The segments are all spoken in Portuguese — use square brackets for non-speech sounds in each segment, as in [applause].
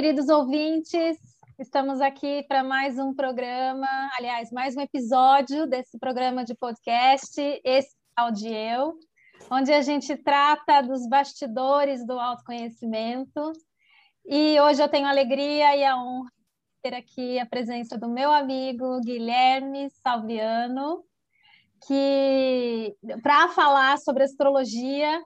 Queridos ouvintes. Estamos aqui para mais um programa, aliás, mais um episódio desse programa de podcast, esse de eu, onde a gente trata dos bastidores do autoconhecimento. E hoje eu tenho a alegria e a honra de ter aqui a presença do meu amigo Guilherme Salviano, que para falar sobre astrologia,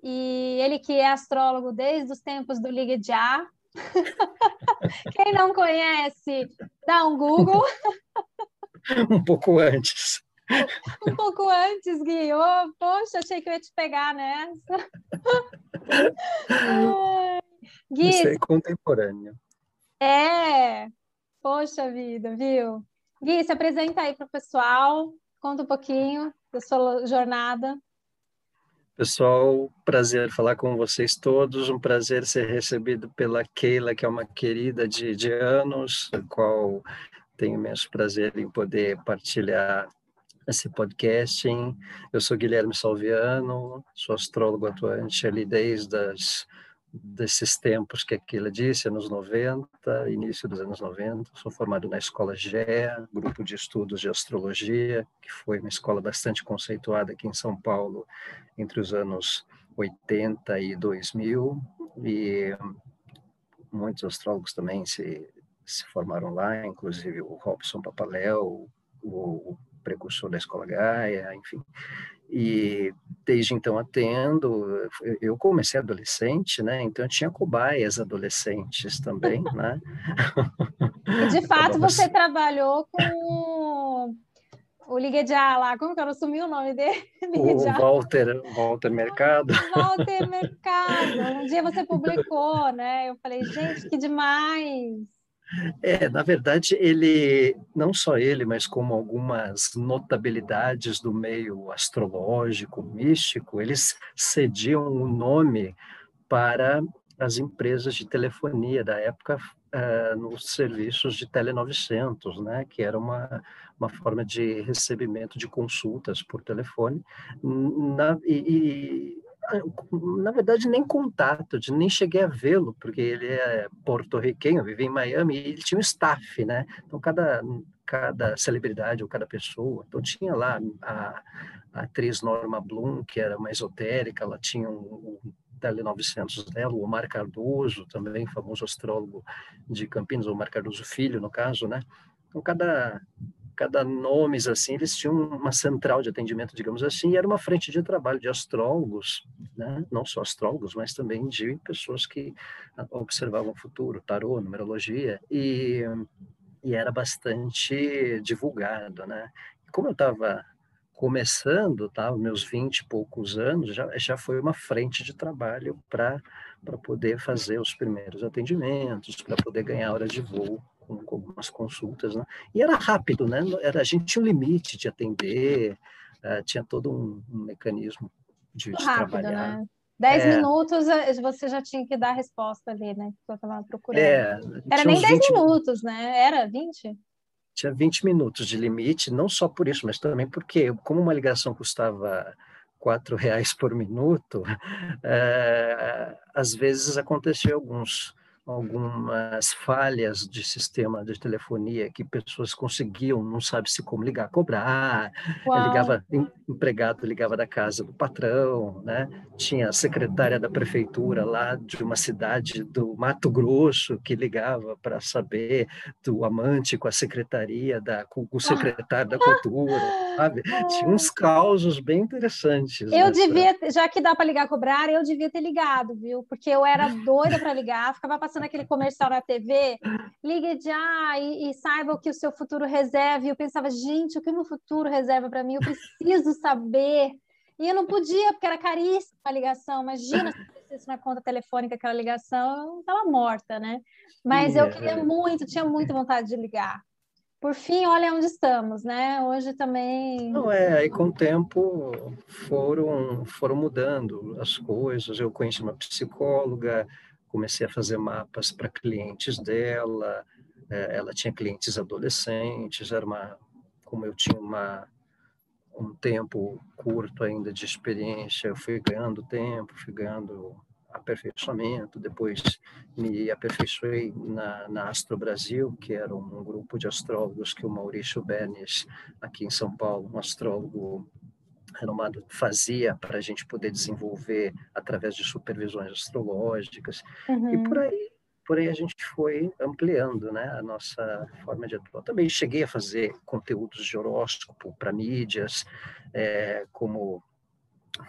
e ele que é astrólogo desde os tempos do Ligue Já, [laughs] Quem não conhece, dá um Google. [laughs] um pouco antes. um pouco antes, Gui. Oh, poxa, achei que eu ia te pegar nessa. [laughs] Gui, Isso é contemporâneo. É, poxa vida, viu? Gui, se apresenta aí para o pessoal, conta um pouquinho da sua jornada. Pessoal, prazer falar com vocês todos, um prazer ser recebido pela Keila, que é uma querida de, de anos, a qual tenho imenso prazer em poder partilhar esse podcast. Eu sou Guilherme Salviano, sou astrólogo atuante ali desde as desses tempos que aquilo disse, anos 90, início dos anos 90. Sou formado na Escola GEA, Grupo de Estudos de Astrologia, que foi uma escola bastante conceituada aqui em São Paulo entre os anos 80 e 2000, e muitos astrólogos também se, se formaram lá, inclusive o Robson Papaléu, o precursor da Escola Gaia, enfim. E desde então atendo. Eu comecei adolescente, né? Então eu tinha cobaias adolescentes também, [laughs] né? E de [laughs] fato você trabalhou com o Liguejá lá, como que eu não sumi o nome dele? [laughs] O Walter, Walter Mercado. Walter Mercado. Um dia você publicou, né? Eu falei, gente, que demais! É, na verdade, ele, não só ele, mas como algumas notabilidades do meio astrológico, místico, eles cediam o nome para as empresas de telefonia da época uh, nos serviços de Tele 900, né, que era uma, uma forma de recebimento de consultas por telefone. Na, e, na verdade, nem contato, nem cheguei a vê-lo, porque ele é porto-riquenho, vive em Miami, e ele tinha um staff, né? Então, cada, cada celebridade ou cada pessoa, então tinha lá a, a atriz Norma Bloom, que era uma esotérica, ela tinha um, um Tele 900 dela, o Omar Cardoso, também famoso astrólogo de Campinas, o Omar Cardoso Filho, no caso, né? Então, cada, cada nomes assim, eles tinham uma central de atendimento, digamos assim, e era uma frente de trabalho de astrólogos, né? não só astrólogos, mas também de pessoas que observavam o futuro, tarô, numerologia, e, e era bastante divulgado, né? como eu estava começando, tá, meus 20 e poucos anos, já, já foi uma frente de trabalho para poder fazer os primeiros atendimentos, para poder ganhar hora de voo com, com algumas consultas, né? E era rápido, né? Era, a gente tinha um limite de atender, uh, tinha todo um, um mecanismo de, de rápido, trabalhar. Né? Dez é, minutos eh, você já tinha que dar a resposta ali, né? Que eu estava procurando. É, Era nem dez minutos, né? Era 20? Tinha 20 minutos de limite, não só por isso, mas também porque, como uma ligação custava quatro reais por minuto, é, [laughs] às vezes aconteceu alguns algumas falhas de sistema de telefonia que pessoas conseguiam, não sabe se como ligar, cobrar, ligava empregado ligava da casa do patrão, né? Tinha a secretária da prefeitura lá de uma cidade do Mato Grosso que ligava para saber do amante com a secretaria da com o secretário da cultura, sabe? Tinha uns causos bem interessantes. Eu nessa... devia, já que dá para ligar cobrar, eu devia ter ligado, viu? Porque eu era doida para ligar, ficava passando aquele comercial na TV, ligue já e, e saiba o que o seu futuro reserva. E eu pensava, gente, o que o meu futuro reserva para mim? Eu preciso saber. E eu não podia, porque era caríssima a ligação. Imagina se isso na conta telefônica aquela ligação, eu estava morta, né? Mas eu queria muito, tinha muita vontade de ligar. Por fim, olha onde estamos, né? Hoje também. Não é, aí com o tempo foram foram mudando as coisas. Eu conheci uma psicóloga, comecei a fazer mapas para clientes dela. É, ela tinha clientes adolescentes, era uma, como eu tinha uma um tempo curto ainda de experiência, eu fui ganhando tempo, fui ganhando aperfeiçoamento, depois me aperfeiçoei na, na Astro Brasil, que era um grupo de astrólogos que o Maurício Bernes, aqui em São Paulo, um astrólogo renomado, fazia para a gente poder desenvolver através de supervisões astrológicas, uhum. e por aí por aí a gente foi ampliando né, a nossa forma de atuar. Também cheguei a fazer conteúdos de horóscopo para mídias, é, como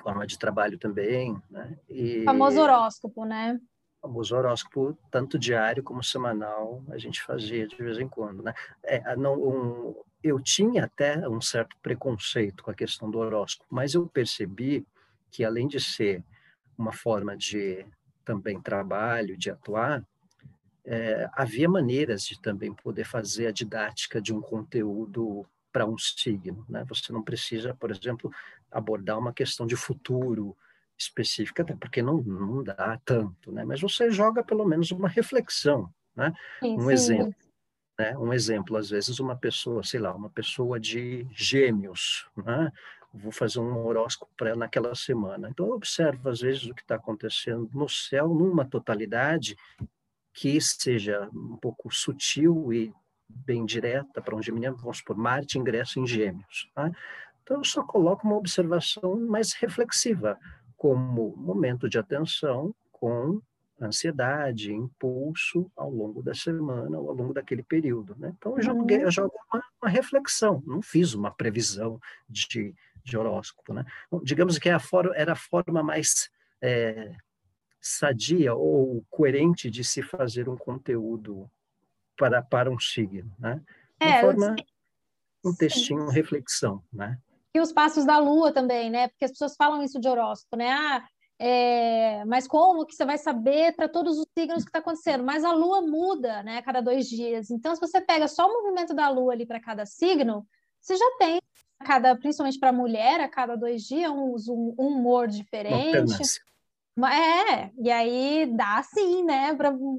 forma de trabalho também. Né? E, famoso horóscopo, né? famoso horóscopo, tanto diário como semanal, a gente fazia de vez em quando. Né? É, não, um, eu tinha até um certo preconceito com a questão do horóscopo, mas eu percebi que, além de ser uma forma de também trabalho, de atuar, é, havia maneiras de também poder fazer a didática de um conteúdo para um signo. Né? Você não precisa, por exemplo, abordar uma questão de futuro específica, até porque não, não dá tanto, né? mas você joga pelo menos uma reflexão. Né? Sim, um sim. exemplo. Né? Um exemplo, às vezes, uma pessoa, sei lá, uma pessoa de gêmeos, né? vou fazer um horóscopo para ela naquela semana. Então, eu observo, às vezes, o que está acontecendo no céu numa totalidade que seja um pouco sutil e bem direta para um geminiano, vamos supor, Marte ingresso em gêmeos. Tá? Então, eu só coloco uma observação mais reflexiva, como momento de atenção com ansiedade, impulso ao longo da semana ou ao longo daquele período. Né? Então, eu, joguei, eu uhum. jogo uma, uma, reflexão, não fiz uma previsão de, de horóscopo. Né? Digamos que é a for, era a forma mais é, sadia ou coerente de se fazer um conteúdo para, para um signo, né? É, forma, um textinho, reflexão, né? E os passos da lua também, né? Porque as pessoas falam isso de horóscopo, né? Ah, é, mas como que você vai saber para todos os signos que está acontecendo? Mas a lua muda, né? A cada dois dias. Então, se você pega só o movimento da lua ali para cada signo, você já tem cada, principalmente para a mulher, a cada dois dias, um, um humor diferente. É, e aí dá sim, né,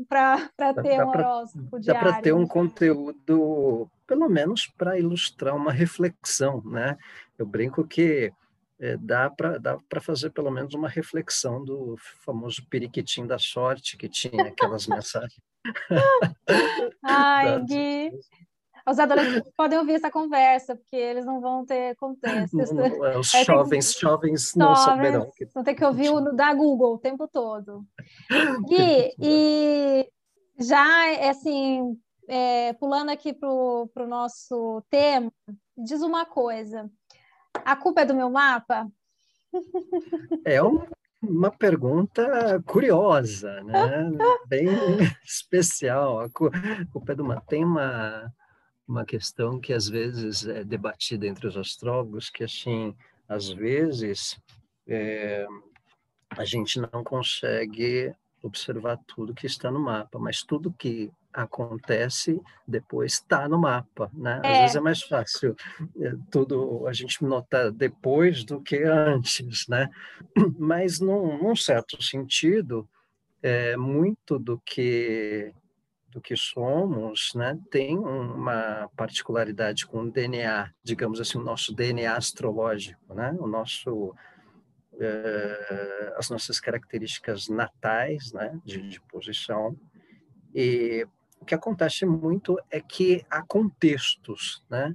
para ter um horóscopo diário. Dá para ter um conteúdo, pelo menos para ilustrar uma reflexão, né? Eu brinco que é, dá para dá fazer pelo menos uma reflexão do famoso periquitim da sorte, que tinha aquelas mensagens. [laughs] Ai, Gui, os adolescentes podem ouvir essa conversa, porque eles não vão ter contexto. É, os [laughs] jovens, que... jovens não saberão. Que... Vão ter que ouvir o da Google o tempo todo. [laughs] E, e já, assim, é, pulando aqui para o nosso tema, diz uma coisa. A culpa é do meu mapa? É um, uma pergunta curiosa, né? [laughs] Bem especial. A culpa é do mapa. Tem uma uma questão que às vezes é debatida entre os astrólogos, que assim, às vezes é, a gente não consegue observar tudo que está no mapa, mas tudo que acontece depois está no mapa, né? Às é. vezes é mais fácil é, tudo a gente notar depois do que antes, né? [clears throat] Mas num, num certo sentido, é, muito do que do que somos, né, tem uma particularidade com o DNA, digamos assim, o nosso DNA astrológico, né, o nosso eh, as nossas características natais, né, de, de posição. E o que acontece muito é que há contextos, né,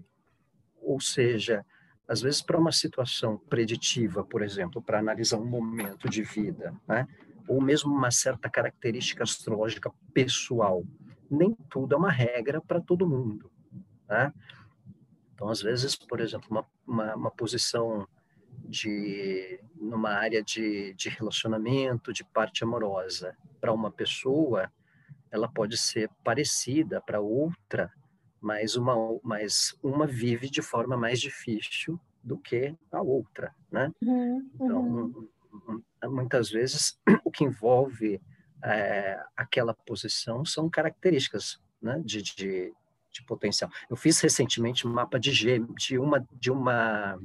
ou seja, às vezes para uma situação preditiva, por exemplo, para analisar um momento de vida, né, ou mesmo uma certa característica astrológica pessoal, nem tudo é uma regra para todo mundo. Né? Então, às vezes, por exemplo, uma, uma, uma posição de numa área de, de relacionamento, de parte amorosa, para uma pessoa, ela pode ser parecida para outra, mas uma, mas uma vive de forma mais difícil do que a outra, né? Uhum, então, uhum. muitas vezes, [clears throat] o que envolve é, aquela posição são características né, de, de, de, potencial. Eu fiz recentemente um mapa de gêmeo, de uma, de uma,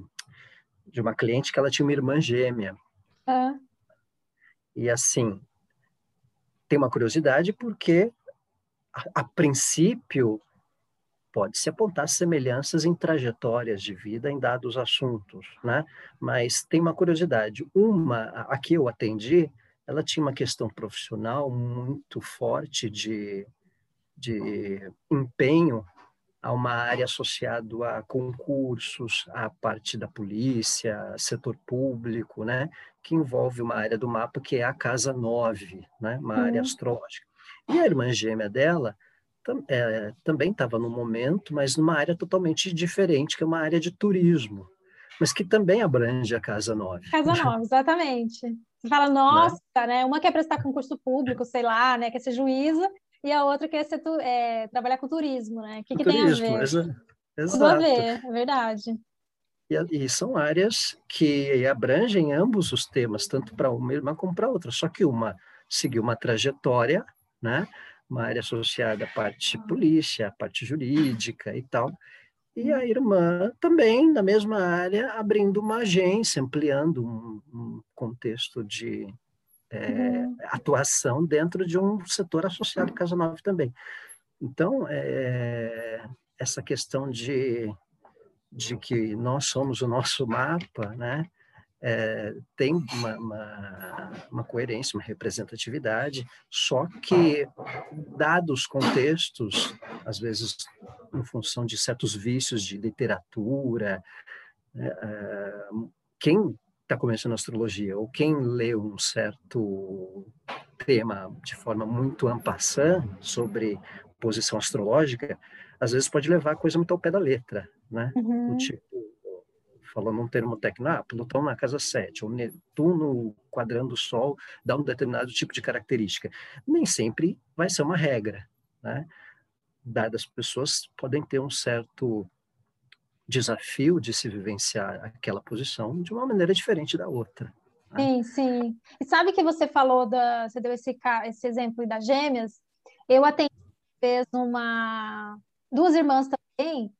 de uma cliente que ela tinha uma irmã gêmea. Ah. E assim, tem uma curiosidade porque, a, a princípio, pode-se apontar semelhanças em trajetórias de vida em dados assuntos, né? Mas tem uma curiosidade. Uma, a que eu atendi, ela tinha uma questão profissional muito forte de, de empenho a uma área associada a concursos, a parte da polícia, setor público, né, que envolve uma área do mapa que é a Casa 9, né, uma uhum. área astrológica. E a irmã gêmea dela tam, é, também estava no momento, mas numa área totalmente diferente, que é uma área de turismo, mas que também abrange a Casa 9. Casa [laughs] 9, exatamente. Você fala, nossa, né? né? Uma quer prestar concurso público, sei lá, né? Quer ser juíza, e a outra quer ser, é, trabalhar com turismo, né? O que, que turismo, tem a ver? Exa exato. Tudo a ver, é verdade. E, e, são áreas que abrangem ambos os temas, tanto para uma irmã como para outra, só que uma seguiu uma trajetória, né? uma área associada à parte polícia, à parte jurídica e tal, e a irmã também na mesma área, abrindo uma agência, ampliando um, um contexto de é, uhum. atuação dentro de um setor associado Casa Nova também. Então, é, essa questão de, de que nós somos o nosso mapa, né? É, tem uma, uma, uma, coerência, uma representatividade, só que, dados contextos, às vezes em função de certos vícios de literatura, né, é, quem está começando astrologia ou quem lê um certo tema de forma muito ampassã sobre posição astrológica, às vezes pode levar a coisa muito ao pé da letra, né? Uhum. tipo, falando um termo técnico, ah, Plutão na casa 7, ou Netuno quadrando o Sol dá um determinado tipo de característica. Nem sempre vai ser uma regra, né? Dadas pessoas podem ter um certo desafio de se vivenciar aquela posição de uma maneira diferente da outra. Né? Sim, sim. E sabe que você falou da, você deu esse, esse exemplo das gêmeas? Eu atendi fez uma duas irmãs também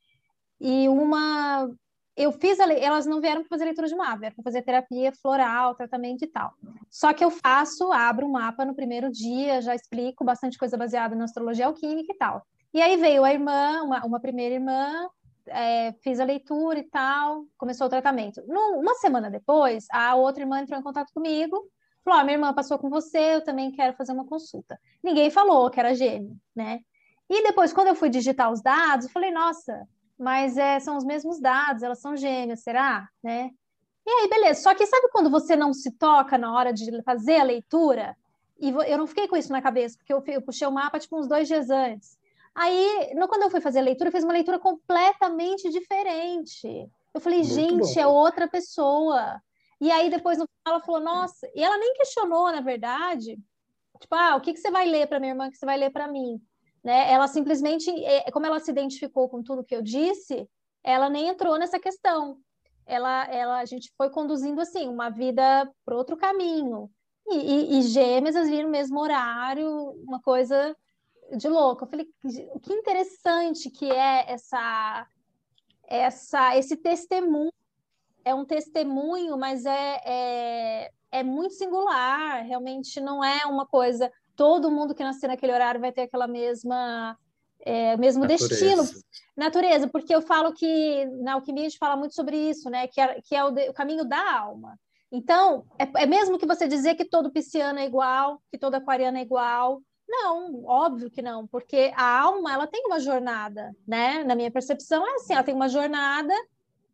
e uma eu fiz, a, elas não vieram para fazer leitura de mapa, vieram para fazer terapia floral, tratamento e tal. Só que eu faço, abro um mapa no primeiro dia, já explico bastante coisa baseada na astrologia alquímica e tal. E aí veio a irmã, uma, uma primeira irmã, é, fiz a leitura e tal, começou o tratamento. Uma semana depois, a outra irmã entrou em contato comigo, falou: ah, minha irmã passou com você, eu também quero fazer uma consulta. Ninguém falou que era gêmeo, né? E depois, quando eu fui digitar os dados, eu falei: nossa, mas é, são os mesmos dados, elas são gêmeas, será? Né? E aí, beleza. Só que sabe quando você não se toca na hora de fazer a leitura? E eu não fiquei com isso na cabeça, porque eu, eu puxei o mapa tipo uns dois dias antes. Aí, no, quando eu fui fazer a leitura, eu fiz uma leitura completamente diferente. Eu falei, Muito gente, bom. é outra pessoa. E aí, depois, no final, ela falou, nossa... E ela nem questionou, na verdade. Tipo, ah, o que, que você vai ler para minha irmã que você vai ler para mim? Né? Ela simplesmente, é, como ela se identificou com tudo que eu disse, ela nem entrou nessa questão. Ela, ela, a gente foi conduzindo assim uma vida para outro caminho. E, e, e gêmeas viram no mesmo horário, uma coisa de louco. Eu falei, que interessante que é essa, essa, esse testemunho. É um testemunho, mas é, é, é muito singular. Realmente não é uma coisa todo mundo que nascer naquele horário vai ter aquela mesma é, mesmo natureza. destino, natureza, porque eu falo que na alquimia a gente fala muito sobre isso, né? Que é, que é o, de, o caminho da alma. Então, é, é, mesmo que você dizer que todo pisciano é igual, que todo aquariano é igual. Não, óbvio que não, porque a alma ela tem uma jornada, né? Na minha percepção é assim, ela tem uma jornada.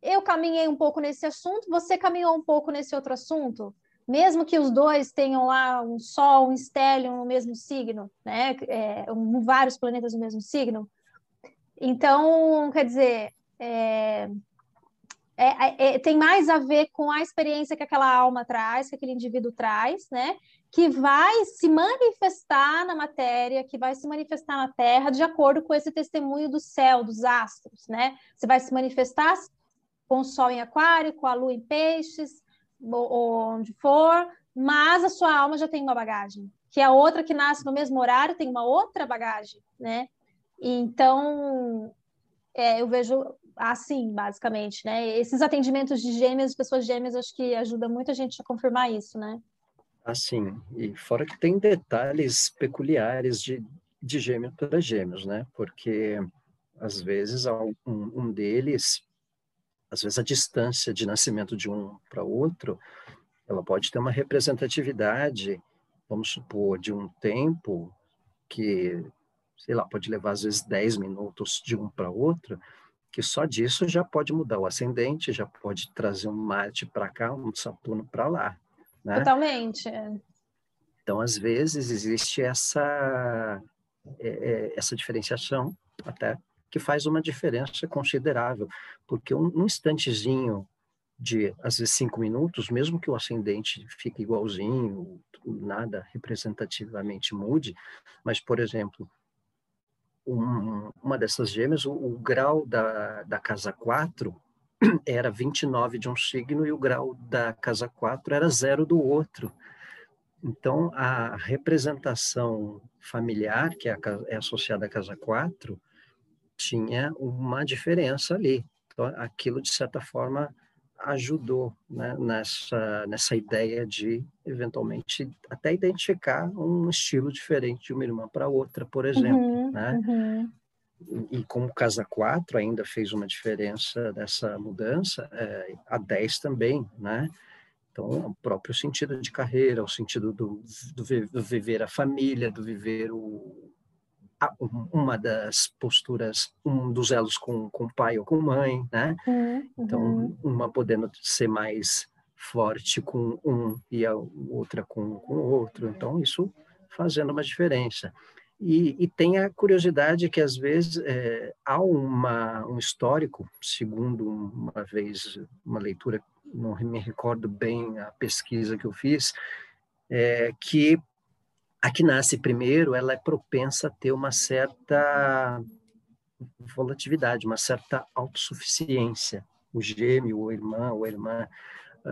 Eu caminhei um pouco nesse assunto, você caminhou um pouco nesse outro assunto mesmo que os dois tenham lá um Sol, um estélio no mesmo signo, né? É, um, vários planetas no mesmo signo. Então, quer dizer, é, é, é, tem mais a ver com a experiência que aquela alma traz, que aquele indivíduo traz, né? Que vai se manifestar na matéria, que vai se manifestar na Terra, de acordo com esse testemunho do céu, dos astros, né? Você vai se manifestar com o Sol em Aquário, com a Lua em Peixes, onde for, mas a sua alma já tem uma bagagem, que a outra que nasce no mesmo horário tem uma outra bagagem, né? Então, é, eu vejo assim, basicamente, né? Esses atendimentos de gêmeas, pessoas gêmeas, acho que ajuda muito a gente a confirmar isso, né? Assim, e fora que tem detalhes peculiares de, de gêmeo para gêmeos, né? Porque às vezes um, um deles às vezes a distância de nascimento de um para outro, ela pode ter uma representatividade vamos supor, de um tempo que, sei lá, pode levar às vezes 10 minutos de um para outro, que só disso já pode mudar o ascendente, já pode trazer um Marte para cá, um Saturno para lá. Né? Totalmente. Então, às vezes, existe essa, é, é, essa diferenciação, até que faz uma diferença considerável, porque um, um instantezinho de, às vezes, cinco minutos, mesmo que o ascendente fique igualzinho, nada representativamente mude, mas, por exemplo, um, uma dessas gêmeas, o, o, grau da, da casa 4 era 29 de um signo e o grau da casa 4 era zero do outro. Então, a representação familiar, que é, é associada à casa 4, tinha uma diferença ali. Então, aquilo, de certa forma, ajudou né, nessa, nessa ideia de, eventualmente, até identificar um estilo diferente de uma irmã para outra, por exemplo. Uhum, né? Uhum. E, como Casa 4 ainda fez uma diferença dessa mudança, é, a 10 também, né? Então, o próprio sentido de carreira, o sentido do, do, do viver a família, do viver o, uma das posturas, um dos elos com, com pai ou com mãe, né? Uhum. Então, uma podendo ser mais forte com um e a outra com, com o outro. Então, isso fazendo uma diferença. E, e tem a curiosidade que, às vezes, é, há uma, um histórico, segundo uma vez uma leitura, não me recordo bem a pesquisa que eu fiz, é, que a que nasce primeiro, ela é propensa a ter uma certa volatilidade, uma certa autossuficiência. O gêmeo, ou irmã, ou a irmã,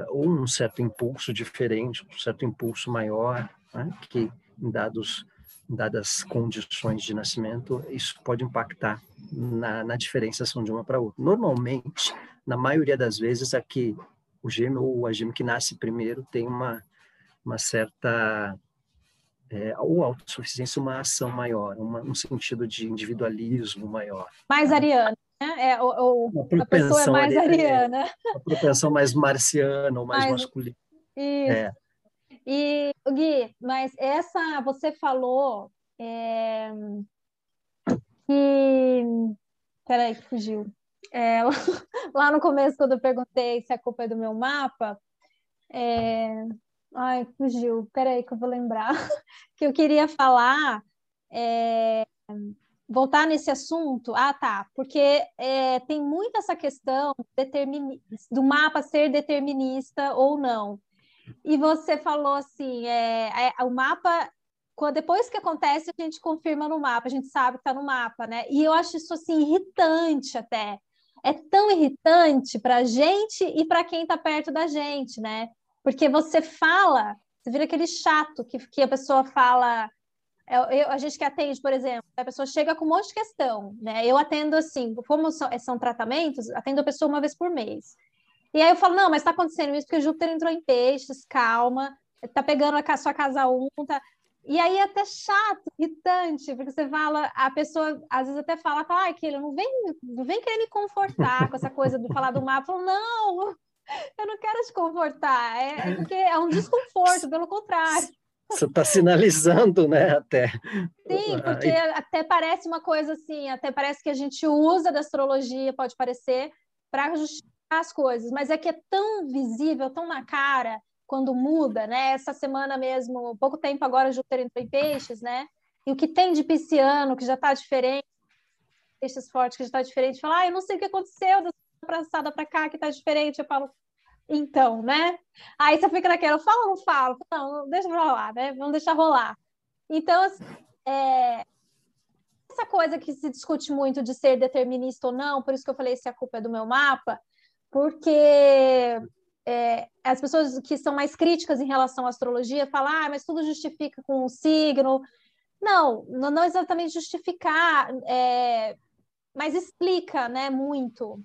ou um certo impulso diferente, um certo impulso maior, né, que em dados dadas condições de nascimento, isso pode impactar na, na diferenciação de uma para outra. Normalmente, na maioria das vezes, aqui o gêmeo ou a gêmea que nasce primeiro tem uma, uma certa é, ou autossuficiência, uma ação maior, uma, um sentido de individualismo maior. Mais né? ariana, né? É, ou, a pessoa é mais ariana. É, uma propensão mais marciana ou mais, mais masculina. Isso. É. E, Gui, mas essa, você falou é, que... Peraí, que fugiu. É, [laughs] lá no começo, quando eu perguntei se a culpa é do meu mapa, é, Ai, fugiu. Peraí que eu vou lembrar. [laughs] que eu queria falar, é... voltar nesse assunto. Ah, tá. Porque é, tem muito essa questão do mapa ser determinista ou não. E você falou assim, é, é, o mapa, depois que acontece, a gente confirma no mapa, a gente sabe que está no mapa, né? E eu acho isso assim irritante até. É tão irritante para a gente e para quem está perto da gente, né? Porque você fala, você vira aquele chato que, que a pessoa fala. Eu, eu, a gente que atende, por exemplo, a pessoa chega com um monte de questão, né? Eu atendo assim, como são, são tratamentos, atendo a pessoa uma vez por mês. E aí eu falo, não, mas está acontecendo isso porque Júpiter entrou em peixes, calma, tá pegando a sua casa 1, tá... E aí é até chato, irritante, porque você fala, a pessoa às vezes até fala, fala, ah, aquilo, não vem, não vem querer me confortar com essa coisa do falar do mapa. Eu falo, não, eu não quero te confortar, é, é porque é um desconforto, pelo contrário. Você está sinalizando, né, até. Sim, porque até parece uma coisa assim, até parece que a gente usa da astrologia, pode parecer, para justificar as coisas, mas é que é tão visível, tão na cara, quando muda, né? Essa semana mesmo, pouco tempo agora, Júpiter entrou em peixes, né? E o que tem de pisciano, que já está diferente, peixes fortes, que já está diferente, fala, ah, eu não sei o que aconteceu da passada para cá, que está diferente, eu falo, então, né? Aí você fica naquela, eu falo ou não falo? Não, deixa rolar, né? Vamos deixar rolar. Então, assim, é... essa coisa que se discute muito de ser determinista ou não, por isso que eu falei se a culpa é do meu mapa, porque é, as pessoas que são mais críticas em relação à astrologia falam, ah, mas tudo justifica com um signo. Não, não exatamente justificar, é, mas explica, né, muito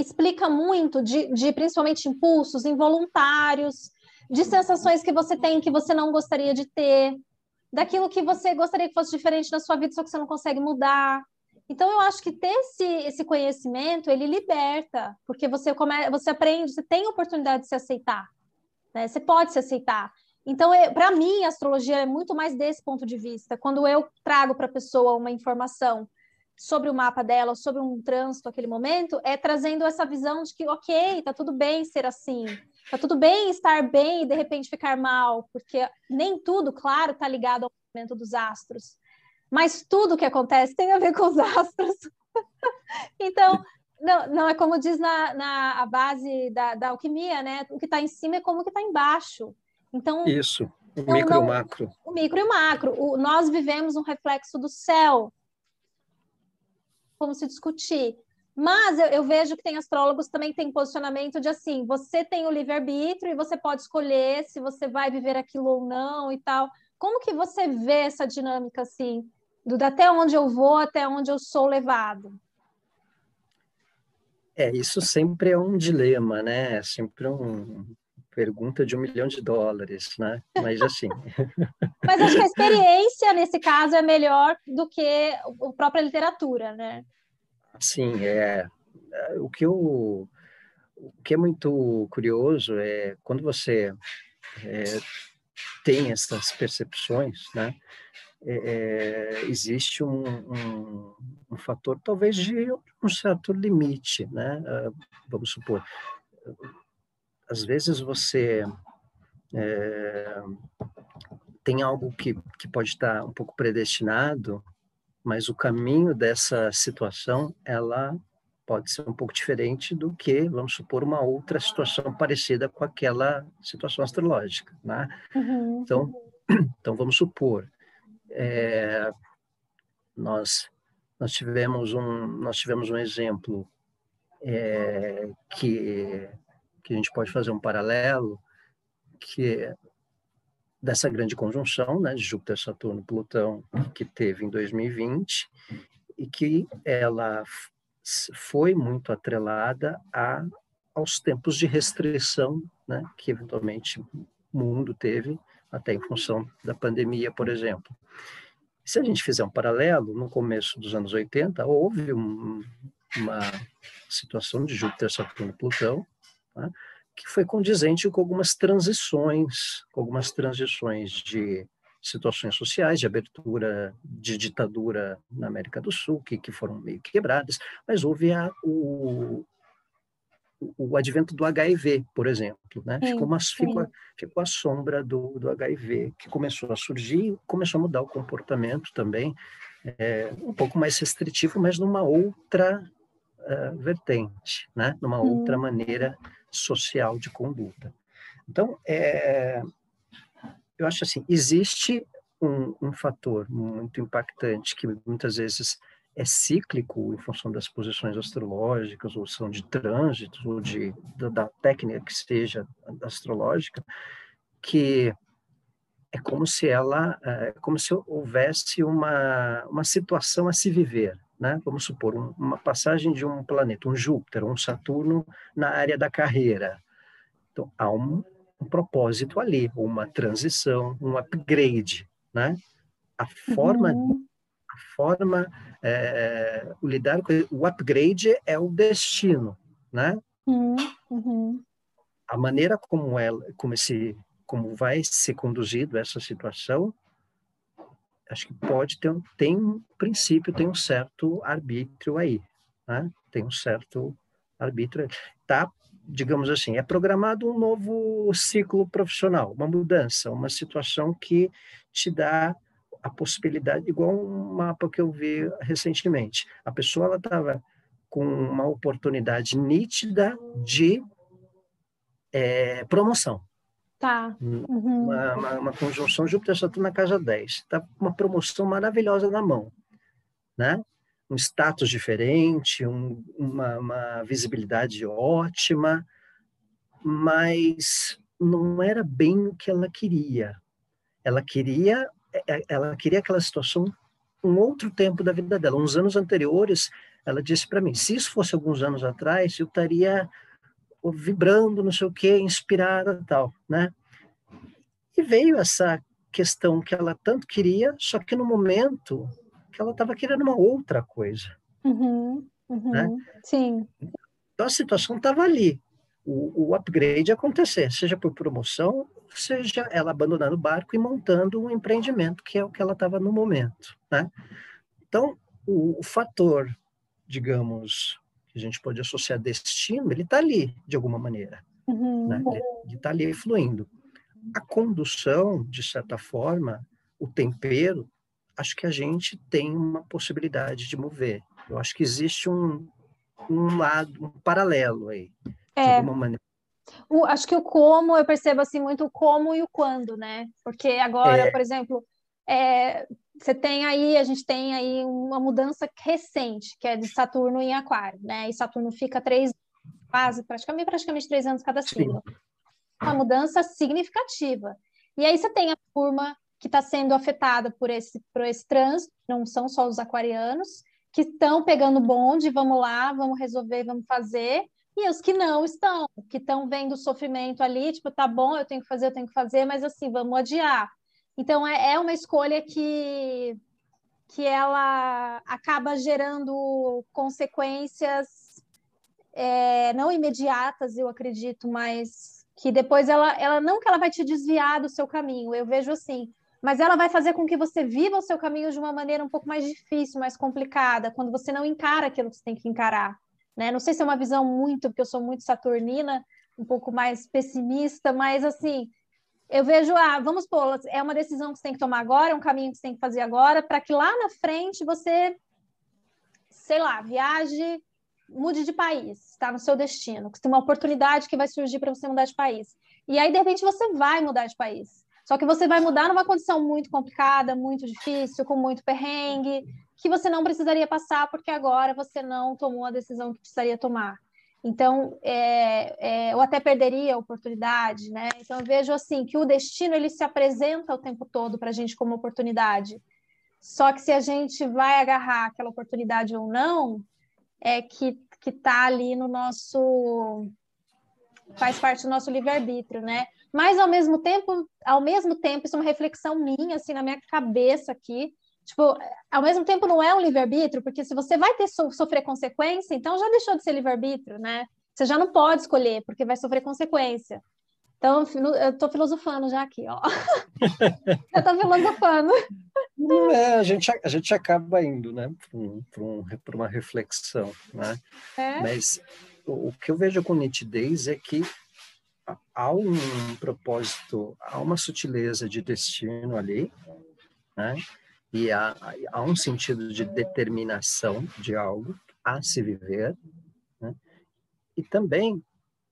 explica muito de, de principalmente impulsos involuntários, de sensações que você tem que você não gostaria de ter, daquilo que você gostaria que fosse diferente na sua vida, só que você não consegue mudar. Então, eu acho que ter esse, esse conhecimento, ele liberta, porque você, come, você aprende, você tem a oportunidade de se aceitar, né? Você pode se aceitar. Então, é, para mim, a astrologia é muito mais desse ponto de vista. Quando eu trago para a pessoa uma informação sobre o mapa dela, sobre um trânsito aquele momento, é trazendo essa visão de que, ok, tá tudo bem ser assim, tá tudo bem estar bem e de repente ficar mal, porque nem tudo, claro, tá ligado ao movimento dos astros, mas tudo que acontece tem a ver com os [laughs] astros. então, não, não é como diz na, na a base da, da alquimia, né? O que está em cima é como o que está embaixo. Então, Isso, o então, micro e o macro. O micro e o macro. O, nós vivemos um reflexo do céu. Como se discutir. Mas eu, eu, vejo que tem astrólogos também que têm posicionamento de assim, você tem o livre-arbítrio e você pode escolher se você vai viver aquilo ou não e tal. Como que você vê essa dinâmica assim, do até onde eu vou, até onde eu sou levado? É, isso sempre é um dilema, né? É sempre um, pergunta de um milhão de dólares, né? Mas assim. [laughs] Mas acho que a experiência nesse caso é melhor do que a própria literatura, né? Sim, é. o que eu, o que é muito curioso é quando você é, tem essas percepções, né? É, é, existe um, um, um, fator talvez de um certo limite, né? Uh, vamos supor, às vezes você é, tem algo que, que pode estar um pouco predestinado, mas o caminho dessa situação, ela pode ser um pouco diferente do que, vamos supor, uma outra situação parecida com aquela situação astrológica, né? Uhum. Então, então, vamos supor, é, nós, nós, tivemos um, nós tivemos um exemplo é, que que a gente pode fazer um paralelo, que é dessa grande conjunção, né, Júpiter, Saturno, Plutão, que teve em 2020 e que ela foi muito atrelada a, aos tempos de restrição, né, que eventualmente o mundo teve, até em função da pandemia, por exemplo. Se a gente fizer um paralelo, no começo dos anos 80, houve um, uma situação de Júpiter, Saturno, Plutão, né, que foi condizente com algumas transições, com algumas transições de situações sociais, de abertura de ditadura na América do Sul, que, que foram meio quebradas, mas houve a, o, o advento do HIV, por exemplo, né? Sim, ficou, uma, ficou, ficou a sombra do, do HIV, que começou a surgir, começou a mudar o comportamento também, é, um pouco mais restritivo, mas numa outra uh, vertente, né? numa outra maneira social de conduta. Então, é, eu acho assim, existe um, um, fator muito impactante que muitas vezes é cíclico em função das posições astrológicas, ou são de trânsito, ou de, da, da técnica que seja astrológica, que é como se ela, é como se houvesse uma, uma situação a se viver, né? vamos supor, um, uma passagem de um planeta, um Júpiter, um Saturno, na área da carreira. Então, há um, um propósito ali, uma transição, um upgrade. Né? A forma, uhum. A forma é, o lidar com o upgrade é o destino. Né? Uhum. Uhum. A maneira como, ela, como, esse, como vai ser conduzido essa situação acho que pode ter um, tem um princípio, tem um certo arbítrio aí, né? Tem um certo arbítrio. Tá, digamos assim, é programado um novo ciclo profissional, uma mudança, uma situação que te dá a possibilidade, igual um mapa que eu vi recentemente. A pessoa estava com uma oportunidade nítida de é, promoção. Tá. Hum, uhum. Uma, uma, uma, conjunção Júpiter-Saturno na casa 10. Está uma promoção maravilhosa na mão. Né? Um status diferente, um, uma, uma visibilidade ótima, mas não era bem o que ela queria. Ela queria, ela queria aquela situação um outro tempo da vida dela. Uns anos anteriores, ela disse para mim: se isso fosse alguns anos atrás, eu estaria vibrando, não sei o quê, inspirada tal, né? E veio essa questão que ela tanto queria, só que no momento que ela estava querendo uma outra coisa. Uhum, uhum, né? Sim. Então a situação estava ali. O, o upgrade acontecer, seja por promoção seja ela abandonando o barco e montando um empreendimento, que é o que ela estava no momento. Né? Então, o, o fator, digamos, que a gente pode associar destino, ele está ali, de alguma maneira. Uhum. Né? Ele está ali fluindo. A condução, de certa forma, o tempero, acho que a gente tem uma possibilidade de mover. Eu acho que existe um, um lado, um paralelo aí, é. de alguma maneira. O, acho que o como, eu percebo assim muito o como e o quando, né? Porque agora, é. por exemplo, é, você tem aí, a gente tem aí uma mudança recente, que é de Saturno em Aquário, né? E Saturno fica três, quase, praticamente, praticamente três anos cada signo. Uma mudança significativa. E aí você tem a turma que está sendo afetada por esse, por esse trânsito, não são só os aquarianos, que estão pegando bonde, vamos lá, vamos resolver, vamos fazer, e os que não estão, que estão vendo o sofrimento ali, tipo, tá bom, eu tenho que fazer, eu tenho que fazer, mas assim, vamos adiar. Então, é, é uma escolha que, que ela acaba gerando consequências é, não imediatas, eu acredito, mas que depois ela, ela não que ela vai te desviar do seu caminho, eu vejo assim, mas ela vai fazer com que você viva o seu caminho de uma maneira um pouco mais difícil, mais complicada, quando você não encara aquilo que você tem que encarar. Né? Não sei se é uma visão muito, porque eu sou muito saturnina, um pouco mais pessimista, mas assim, eu vejo, ah, vamos pôr, é uma decisão que você tem que tomar agora, é um caminho que você tem que fazer agora, para que lá na frente você, sei lá, viaje, mude de país, está no seu destino, que tem uma oportunidade que vai surgir para você mudar de país. E aí, de repente, você vai mudar de país. Só que você vai mudar numa condição muito complicada, muito difícil, com muito perrengue, que você não precisaria passar porque agora você não tomou a decisão que precisaria tomar. Então, é, é, eu até perderia a oportunidade, né? Então, eu vejo assim que o destino ele se apresenta o tempo todo para a gente como oportunidade. Só que se a gente vai agarrar aquela oportunidade ou não, é que que está ali no nosso faz parte do nosso livre-arbítrio, né? Mas ao mesmo tempo, ao mesmo tempo, isso é uma reflexão minha assim na minha cabeça aqui, Tipo, ao mesmo tempo não é um livre-arbítrio, porque se você vai ter so sofrer consequência, então já deixou de ser livre-arbítrio, né? Você já não pode escolher, porque vai sofrer consequência. Então, eu estou filosofando já aqui, ó. [laughs] eu estou filosofando. É, a, gente, a gente acaba indo, né, para um, um, uma reflexão, né? É. Mas o, o que eu vejo com nitidez é que há um propósito, há uma sutileza de destino ali, né? E há, há um sentido de determinação de algo a se viver, né? e também,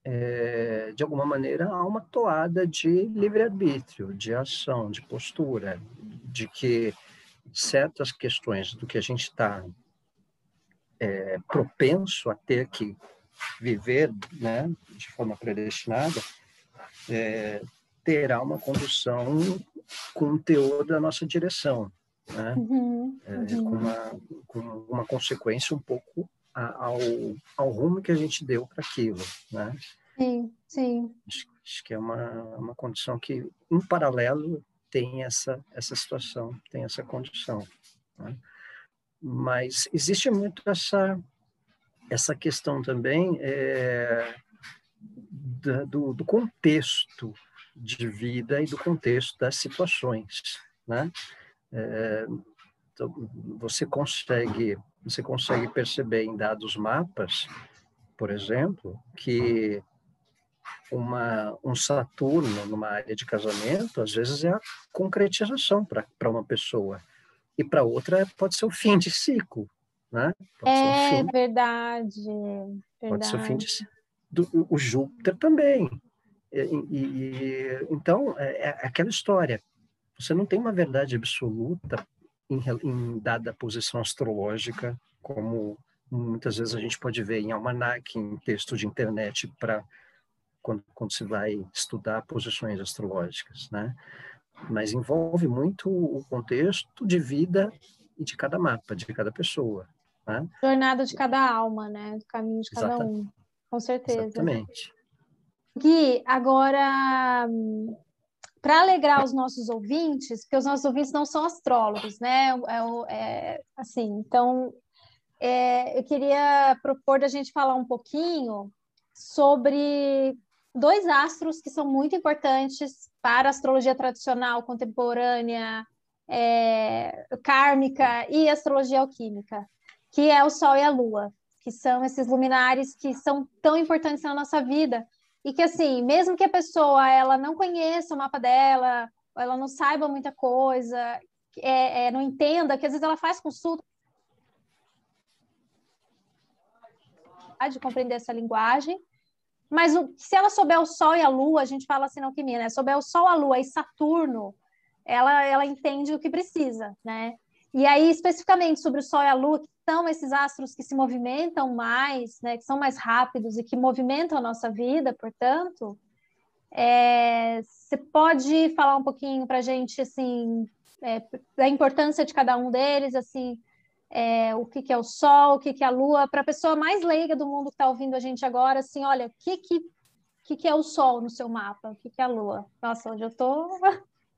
é, de alguma maneira, há uma toada de livre-arbítrio, de ação, de postura, de que certas questões do que a gente está é, propenso a ter que viver né, de forma predestinada, é, terá uma condução com o teor da nossa direção né? Uhum, é, uhum. com, uma, com uma consequência um pouco ao, ao rumo que a gente deu para aquilo, né? Sim, sim. Acho, acho, que é uma, uma condição que, em paralelo, tem essa, essa situação, tem essa condição. Né? Mas existe muito essa, essa questão também é, do, do contexto de vida e do contexto das situações, né? É, então, você consegue você consegue perceber em dados mapas, por exemplo, que uma, um Saturno numa área de casamento, às vezes é a concretização para uma pessoa. E para outra pode ser o fim de ciclo. Né? Pode é fim, verdade, verdade. Pode ser o fim de do, O Júpiter também. E, e, então, é, é aquela história. Você não tem uma verdade absoluta em, em dada posição astrológica, como muitas vezes a gente pode ver em almanac, em texto de internet, para quando, quando se vai estudar posições astrológicas, né? Mas envolve muito o contexto de vida e de cada mapa, de cada pessoa. Né? Jornada de cada alma, né? Do caminho de cada Exatamente. um. Com certeza. Exatamente. Gui, agora para alegrar os nossos ouvintes, porque os nossos ouvintes não são astrólogos, né? É, é assim, então é, eu queria propor da gente falar um pouquinho sobre dois astros que são muito importantes para a astrologia tradicional, contemporânea, é, kármica e astrologia alquímica, que é o Sol e a Lua, que são esses luminares que são tão importantes na nossa vida e que assim, mesmo que a pessoa ela não conheça o mapa dela, ela não saiba muita coisa, é, é, não entenda, que às vezes ela faz consulta de compreender essa linguagem, mas o, se ela souber o Sol e a Lua, a gente fala assim na alquimia, né? Souber o Sol, a Lua e Saturno, ela, ela entende o que precisa, né? E aí, especificamente sobre o Sol e a Lua, que são esses astros que se movimentam mais, né? Que são mais rápidos e que movimentam a nossa vida, portanto, é, você pode falar um pouquinho para a gente, assim, é, da importância de cada um deles, assim, é, o que, que, é o Sol, o que, que é a Lua, para a pessoa mais leiga do mundo que está ouvindo a gente agora, assim, olha, o que, que, que, que é o Sol no seu mapa? O que, que é a Lua? Nossa, onde eu estou...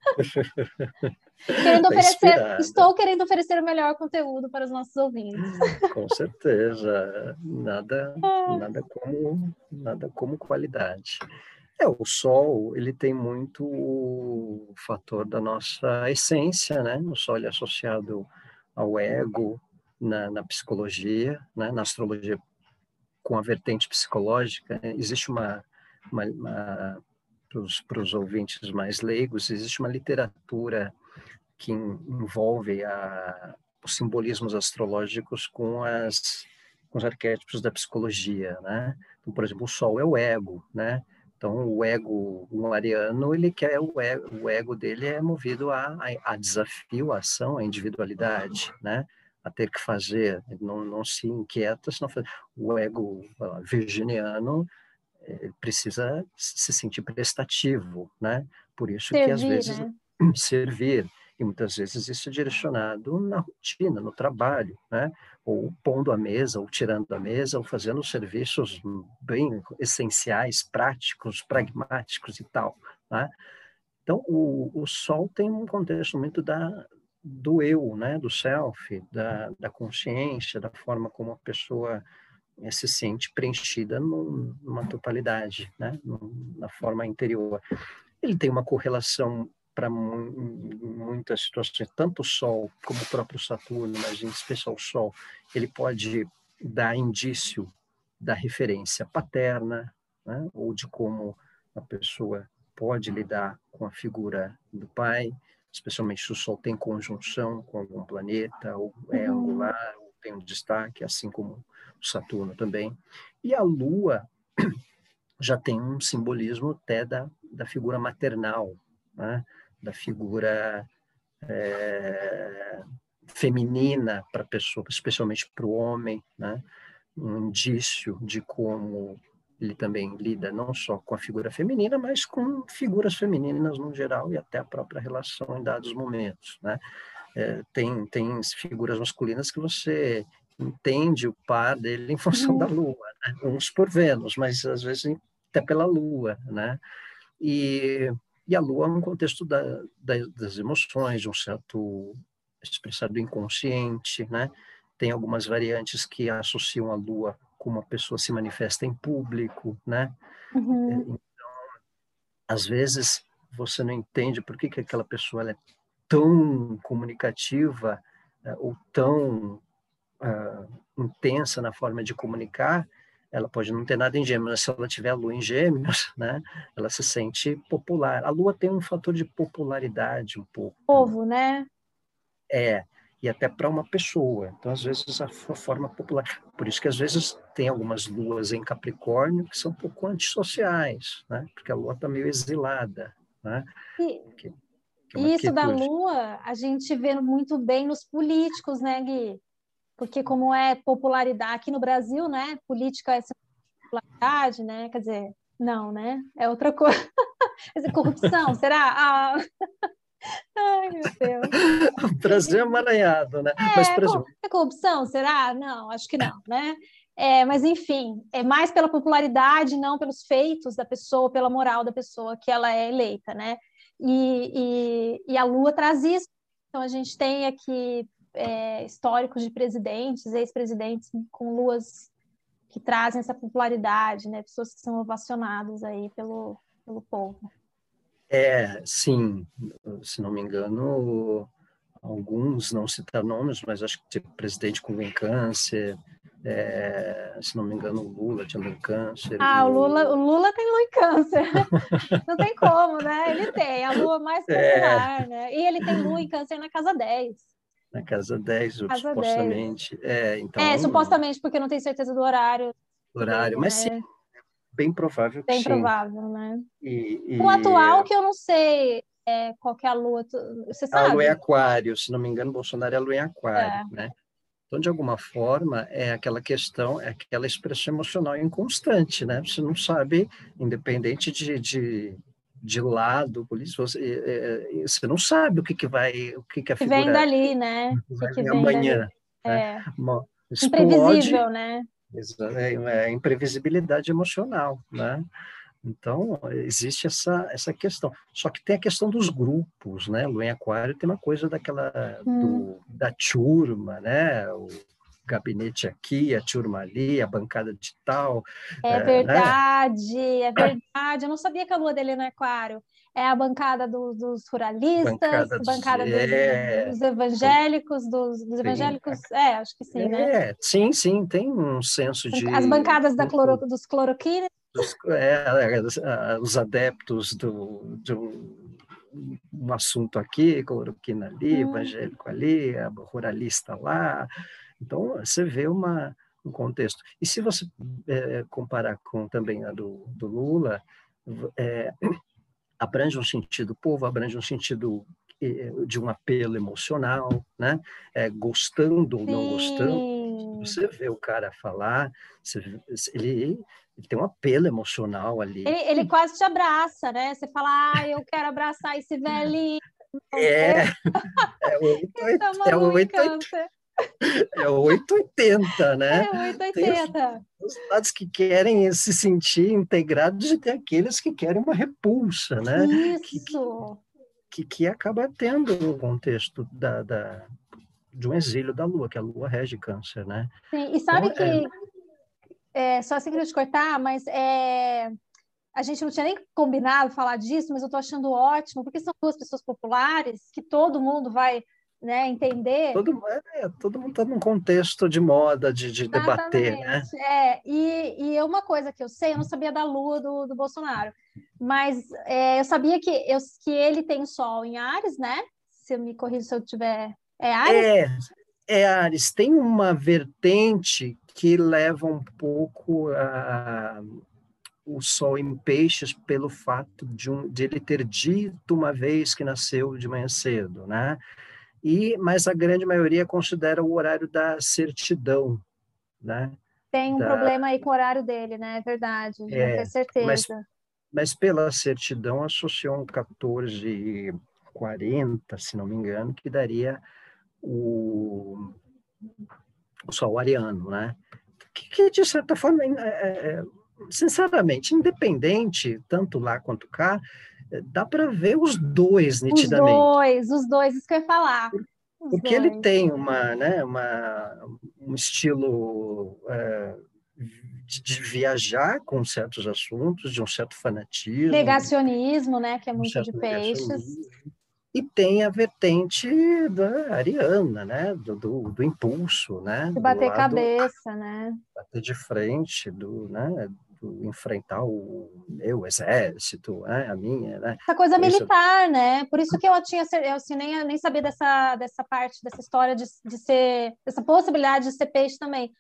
[laughs] querendo tá oferecer, estou querendo oferecer o melhor conteúdo para os nossos ouvintes. [laughs] Com certeza, nada, nada como, nada como qualidade. É, o Sol, ele tem muito o fator da nossa essência, né? O Sol é associado ao ego na, na psicologia, né? na astrologia com a vertente psicológica. Né? Existe uma, uma, uma para os ouvintes mais leigos, existe uma literatura que envolve a, os simbolismos astrológicos com, as, com os arquétipos da psicologia, né? Então, por exemplo, o Sol é o ego, né? Então, o ego um ariano, ele quer o ego, o ego dele é movido a, a, a desafio, a ação, a individualidade, né? A ter que fazer, não, não se inquieta se não faz. O ego virginiano precisa se sentir prestativo, né? Por isso servir, que às vezes né? servir e muitas vezes isso é direcionado na rotina, no trabalho, né? Ou pondo a mesa, ou tirando a mesa, ou fazendo serviços bem essenciais, práticos, pragmáticos e tal, né? Então, o, o Sol tem um contexto muito da, do eu, né? Do self, da, da consciência, da forma como a pessoa eh, se sente preenchida numa totalidade, né? na forma interior. Ele tem uma correlação para muitas situações, tanto o Sol como o próprio Saturno, mas em especial o Sol, ele pode dar indício da referência paterna, né? ou de como a pessoa pode lidar com a figura do pai, especialmente se o Sol tem conjunção com algum planeta, ou é uhum. angular, ou tem um destaque, assim como o Saturno também. E a Lua [clears throat] já tem um simbolismo até da, da figura maternal, né? da figura é, feminina para a pessoa, especialmente para o homem, né? um indício de como ele também lida não só com a figura feminina, mas com figuras femininas no geral e até a própria relação em dados momentos. Né? É, tem, tem figuras masculinas que você entende o par dele em função da uhum. Lua, né? uns por Vênus, mas às vezes até pela Lua, né? E e a lua é um contexto da, da, das emoções, de um certo expressado inconsciente, né? Tem algumas variantes que associam a lua com uma pessoa se manifesta em público, né? Uhum. É, então, às vezes você não entende por que, que aquela pessoa é tão comunicativa é, ou tão uh, intensa na forma de comunicar, ela pode não ter nada em gêmeos, mas se ela tiver a lua em gêmeos, [laughs] né, ela se sente popular. A lua tem um fator de popularidade um pouco. Povo, né? É, e até para uma pessoa. Então, às vezes, a forma popular. Por isso que, às vezes, tem algumas luas em Capricórnio que são um pouco antissociais, né? Porque a lua está meio exilada, né? E, que, que é isso da lua, a gente vê muito bem nos políticos, né, Gui? Porque como é popularidade aqui no Brasil, né? Política é popularidade, né? Quer dizer, não, né? É outra coisa. [laughs] corrupção, será? Ah. [laughs] Ai, meu Deus. [laughs] Brasil emaranhado, né? É, mas, por exemplo... é corrupção, será? Não, acho que não, né? É, mas, enfim, é mais pela popularidade, não pelos feitos da pessoa, pela moral da pessoa que ela é eleita, né? E, e, e a Lua traz isso. Então, a gente tem aqui é, históricos de presidentes, ex-presidentes com luas que trazem essa popularidade, né? Pessoas que são ovacionadas aí pelo, pelo povo. É, sim, se não me engano, alguns, não citar nomes, mas acho que tipo, presidente com câncer, é, se não me engano, o Lula tinha câncer. Ah, o Lula, o Lula tem lua em câncer. [laughs] não tem como, né? Ele tem a lua mais é. popular, é. né? E ele tem lua em câncer na casa 10. Na casa 10, casa supostamente. 10. É, então, é, supostamente, porque não tem certeza do horário. Horário, mas né? sim, bem provável Bem sim. provável, né? E, e... O atual, que eu não sei é, qual é a lua, você sabe? A lua é aquário, se não me engano, Bolsonaro é a lua em aquário, é. né? Então, de alguma forma, é aquela questão, é aquela expressão emocional inconstante, né? Você não sabe, independente de, de, de lado, polícia, você, é, é, você não sabe o que, que vai, o que, que a figura... Vem dali, né? O que, que vem amanhã. Dali. Né? É. Imprevisível, né? É, é imprevisibilidade emocional, né? Então, existe essa, essa questão. Só que tem a questão dos grupos, né? Lua em Aquário tem uma coisa daquela, hum. do, da turma, né? O gabinete aqui, a turma ali, a bancada de tal. É, é verdade, né? é verdade. Eu não sabia que a lua dele é no Aquário. É a bancada do, dos ruralistas, bancada, bancada dos, é... dos, evangélicos, dos, dos evangélicos, é, acho que sim, né? É, sim, sim, tem um senso de... As bancadas da cloro, dos cloroquina, os, é, é, os adeptos do, um, um assunto aqui, cloroquina ali, hum. evangélico ali, ruralista lá. Então, você vê uma, um contexto. E se você é, comparar com também a do, do Lula, é, [clears throat] abrange um sentido povo, abrange um sentido é, de um apelo emocional, né? É, gostando ou não gostando, você vê o cara falar, você, ele, ele tem um apelo emocional ali. Ele, ele, quase te abraça, né? Você fala, ah, eu quero abraçar esse velhinho. É, [laughs] é o 880. É o 880. É o 880, né? É o 880. Os, os lados que querem se sentir integrados e tem aqueles que querem uma repulsa, né? Isso. Que, que, que acaba tendo o contexto da, da, de um exílio da Lua, que a Lua rege câncer, né? Sim, e sabe então, que é é, só sem querer te cortar, mas é, a gente não tinha nem combinado falar disso, mas eu estou achando ótimo, porque são duas pessoas populares que todo mundo vai né, entender. Todo, é, todo mundo está num contexto de moda, de, de debater, né? É, e, e uma coisa que eu sei, eu não sabia da lua do, do Bolsonaro, mas é, eu sabia que, eu, que ele tem sol em Ares, né? Se eu me corrijo se eu tiver. É Ares? É, é Ares. Tem uma vertente que leva um pouco a, o sol em peixes pelo fato de, um, de ele ter dito uma vez que nasceu de manhã cedo, né? E, mas a grande maioria considera o horário da certidão, né? Tem um da... problema aí com o horário dele, né? É verdade, é, tenho certeza. Mas, mas pela certidão associou um 1440, se não me engano, que daria o, o sol ariano, né? que, que de certa forma, é, é, é, sinceramente, independente, tanto lá quanto cá, dá para ver os dois nitidamente. Os dois, os dois, isso que eu ia falar. Os Porque dois. ele tem uma, né, uma, um estilo é, de, de, viajar com certos assuntos, de um certo fanatismo. Negacionismo, né, que é muito um de peixes. E tem a vertente da Ariana, né? Do, do, do impulso, né? De bater lado, cabeça, né? Bater de frente, do, né? Enfrentar o meu exército, né? a minha, né? Essa coisa militar, né? Por isso que eu tinha, eu assim, nem, nem sabia dessa, dessa parte, dessa história de, de ser, dessa possibilidade de ser peixe também,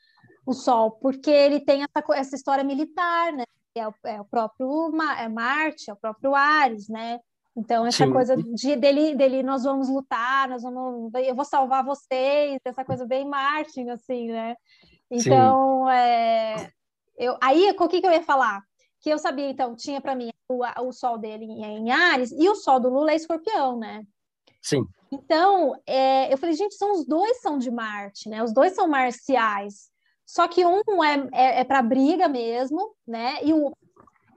o Sol, porque ele tem essa, essa história militar, né? É o, é o próprio é Marte, é o próprio Ares, né? Então, essa Sim. coisa de, dele, dele, nós vamos lutar, nós vamos, eu vou salvar vocês, essa coisa bem Martin, assim, né? Então, é, eu, aí, o que, que eu ia falar? Que eu sabia, então, tinha para mim o, o sol dele em, em Ares e o sol do Lula é escorpião, né? Sim. Então, é, eu falei, gente, são os dois são de Marte, né? Os dois são marciais. Só que um é, é, é para briga mesmo, né? E o,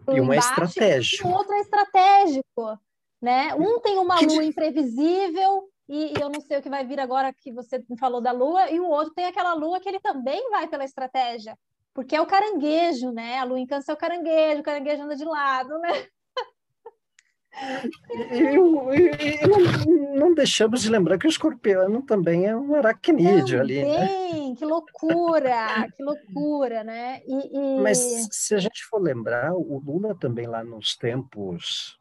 e um é estratégico. E o outro é estratégico né? Um tem uma lua imprevisível e, e, eu não sei o que vai vir agora que você falou da lua, e o outro tem aquela lua que ele também vai pela estratégia. Porque é o caranguejo, né? A lua em câncer é o caranguejo, o caranguejo anda de lado, né? E, não, não, deixamos de lembrar que o escorpião também é um aracnídeo também, ali. Né? Que loucura, que loucura, né? E, e... Mas se a gente for lembrar, o Lula também lá nos tempos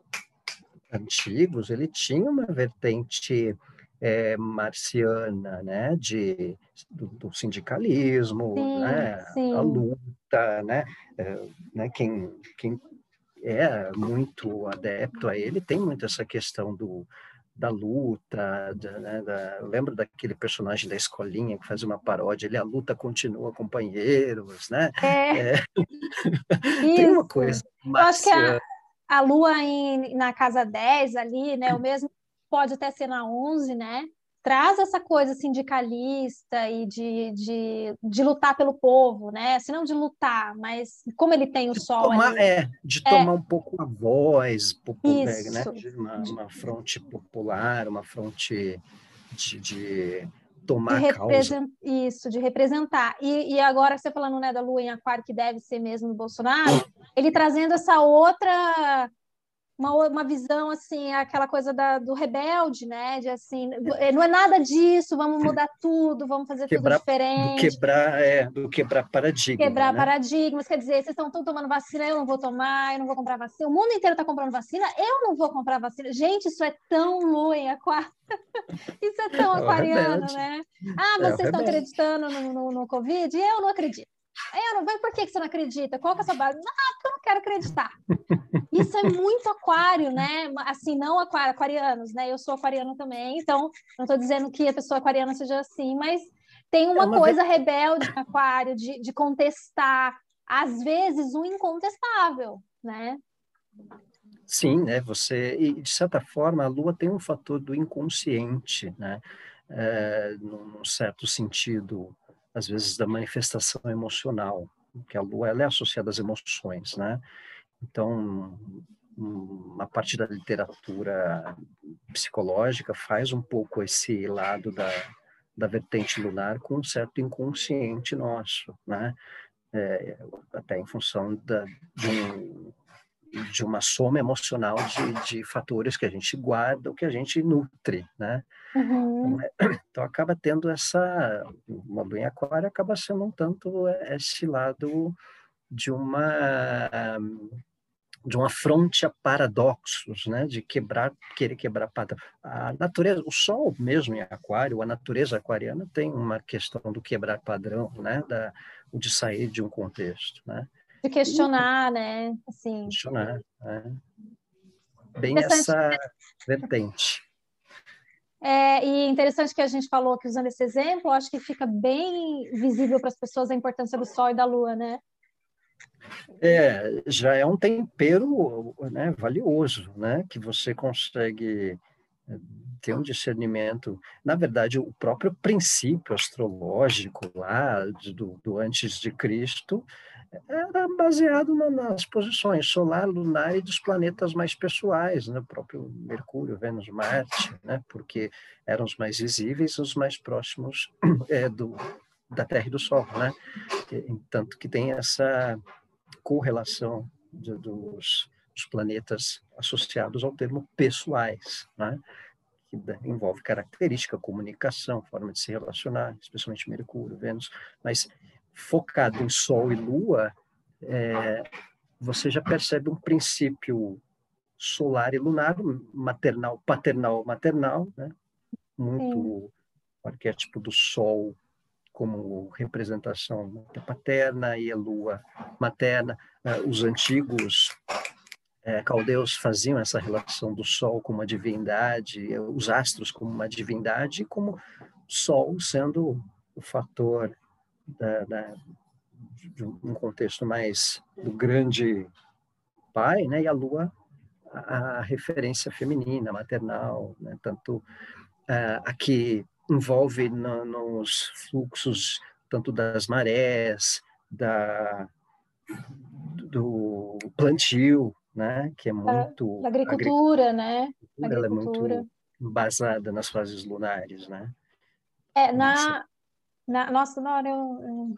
antigos, ele tinha uma vertente é, marciana, né, de, do, do sindicalismo, sim, né, sim. a luta, né, é, né quem, quem é muito adepto a ele tem muito essa questão do, da luta, da, né, da, lembro daquele personagem da escolinha que faz uma paródia, ele a luta continua, companheiros, né? É. é. [laughs] tem uma coisa. Eu acho que a, a lua em, na casa 10 ali, né? O mesmo pode até ser na 11, né? Traz essa coisa sindicalista e de, de, de lutar pelo povo, né? Se não de lutar, mas como ele tem o de sol tomar, ali, É, de tomar é. um pouco a voz, popular, né? Uma, uma fronte popular, uma fronte de, de tomar de causa. Isso, de representar. E, e agora você falando né, da lua em aquário, que deve ser mesmo do Bolsonaro, ele trazendo essa outra uma, uma visão assim, aquela coisa da, do rebelde, né? De assim, não é nada disso, vamos mudar tudo, vamos fazer quebrar, tudo diferente. Do quebrar, é, do quebrar paradigmas. Quebrar né? paradigmas, quer dizer, vocês estão tomando vacina, eu não vou tomar, eu não vou comprar vacina. O mundo inteiro está comprando vacina, eu não vou comprar vacina. Gente, isso é tão lua aquário. [laughs] isso é tão é aquariano, é né? Ah, é vocês é estão acreditando no, no, no Covid? Eu não acredito. Eu não, por que você não acredita? Qual que é a sua base? Ah, porque eu não quero acreditar. Isso é muito aquário, né? Assim, não aquário, aquarianos, né? Eu sou aquariano também, então não estou dizendo que a pessoa aquariana seja assim, mas tem uma, é uma coisa vez... rebelde no aquário, de, de contestar, às vezes, o incontestável, né? Sim, né? Você, e de certa forma, a Lua tem um fator do inconsciente, né? É, num certo sentido, às vezes, da manifestação emocional, que a lua ela é associada às emoções, né? Então, uma parte da literatura psicológica faz um pouco esse lado da, da vertente lunar com um certo inconsciente nosso, né? É, até em função da, de, um, de, uma soma emocional de, de fatores que a gente guarda, ou que a gente nutre, né? Uhum. Então, é, [clears throat] então, acaba tendo essa uma lua em aquário acaba sendo um tanto esse lado de uma de uma fronte a paradoxos, né, de quebrar, querer quebrar padrão. A natureza, o Sol mesmo em Aquário, a natureza aquariana tem uma questão do quebrar padrão, né, da, de sair de um contexto, né. De questionar, né, assim. Questionar, né? Bem essa vertente. É, e interessante que a gente falou que usando esse exemplo, acho que fica bem visível para as pessoas a importância do Sol e da Lua, né? É, já é um tempero né, valioso, né? Que você consegue eh, ter um discernimento. Na verdade, o próprio princípio astrológico lá do, do antes de Cristo era baseado na, nas posições solar, lunar e dos planetas mais pessoais, né? o próprio Mercúrio, Vênus, Marte, né? porque eram os mais visíveis, os mais próximos [clears throat] é, do, da Terra e do Sol, né? tanto que tem essa correlação de, dos, dos, planetas associados ao termo pessoais, né? que envolve característica, comunicação, forma de se relacionar, especialmente Mercúrio, Vênus, mas focado em Sol e Lua, é, você já percebe um princípio solar e lunar, maternal, paternal, maternal, né? muito Sim. o arquétipo do Sol como representação paterna e a lua materna. Uh, os antigos uh, caldeus faziam essa relação do sol com uma divindade, os astros como uma divindade, como sol sendo o fator da, da, de um contexto mais do grande pai, né, e a lua a, a referência feminina, maternal, né, tanto uh, aqui envolve no, nos fluxos tanto das marés, da, do plantio, né, que é muito... Da agricultura, né? Agricultura, Ela é muito embasada nas fases lunares, né? É, na... na nossa, na hora eu,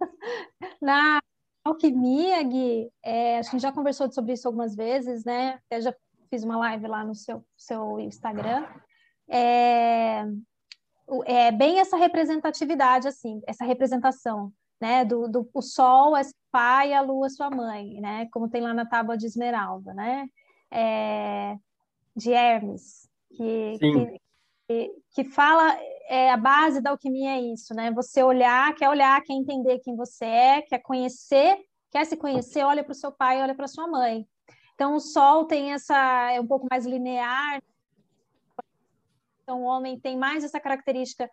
[laughs] Na alquimia, Gui, é, a gente já conversou sobre isso algumas vezes, né? Eu já fiz uma live lá no seu, seu Instagram. É, é bem essa representatividade, assim, essa representação, né? Do, do o sol é seu pai, a lua é sua mãe, né? Como tem lá na tábua de Esmeralda, né? É, de Hermes, que, que, que, fala é, a base da alquimia é isso, né? Você olhar, quer olhar, quer entender quem você é, quer conhecer, quer se conhecer, olha para o seu pai, olha para sua mãe. Então o Sol tem essa é um pouco mais linear. Então o homem tem mais essa característica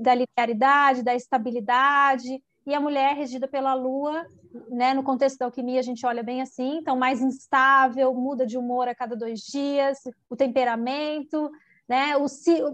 da linearidade, da estabilidade, e a mulher regida pela Lua, né? No contexto da alquimia a gente olha bem assim, então mais instável, muda de humor a cada dois dias, o temperamento, né? O,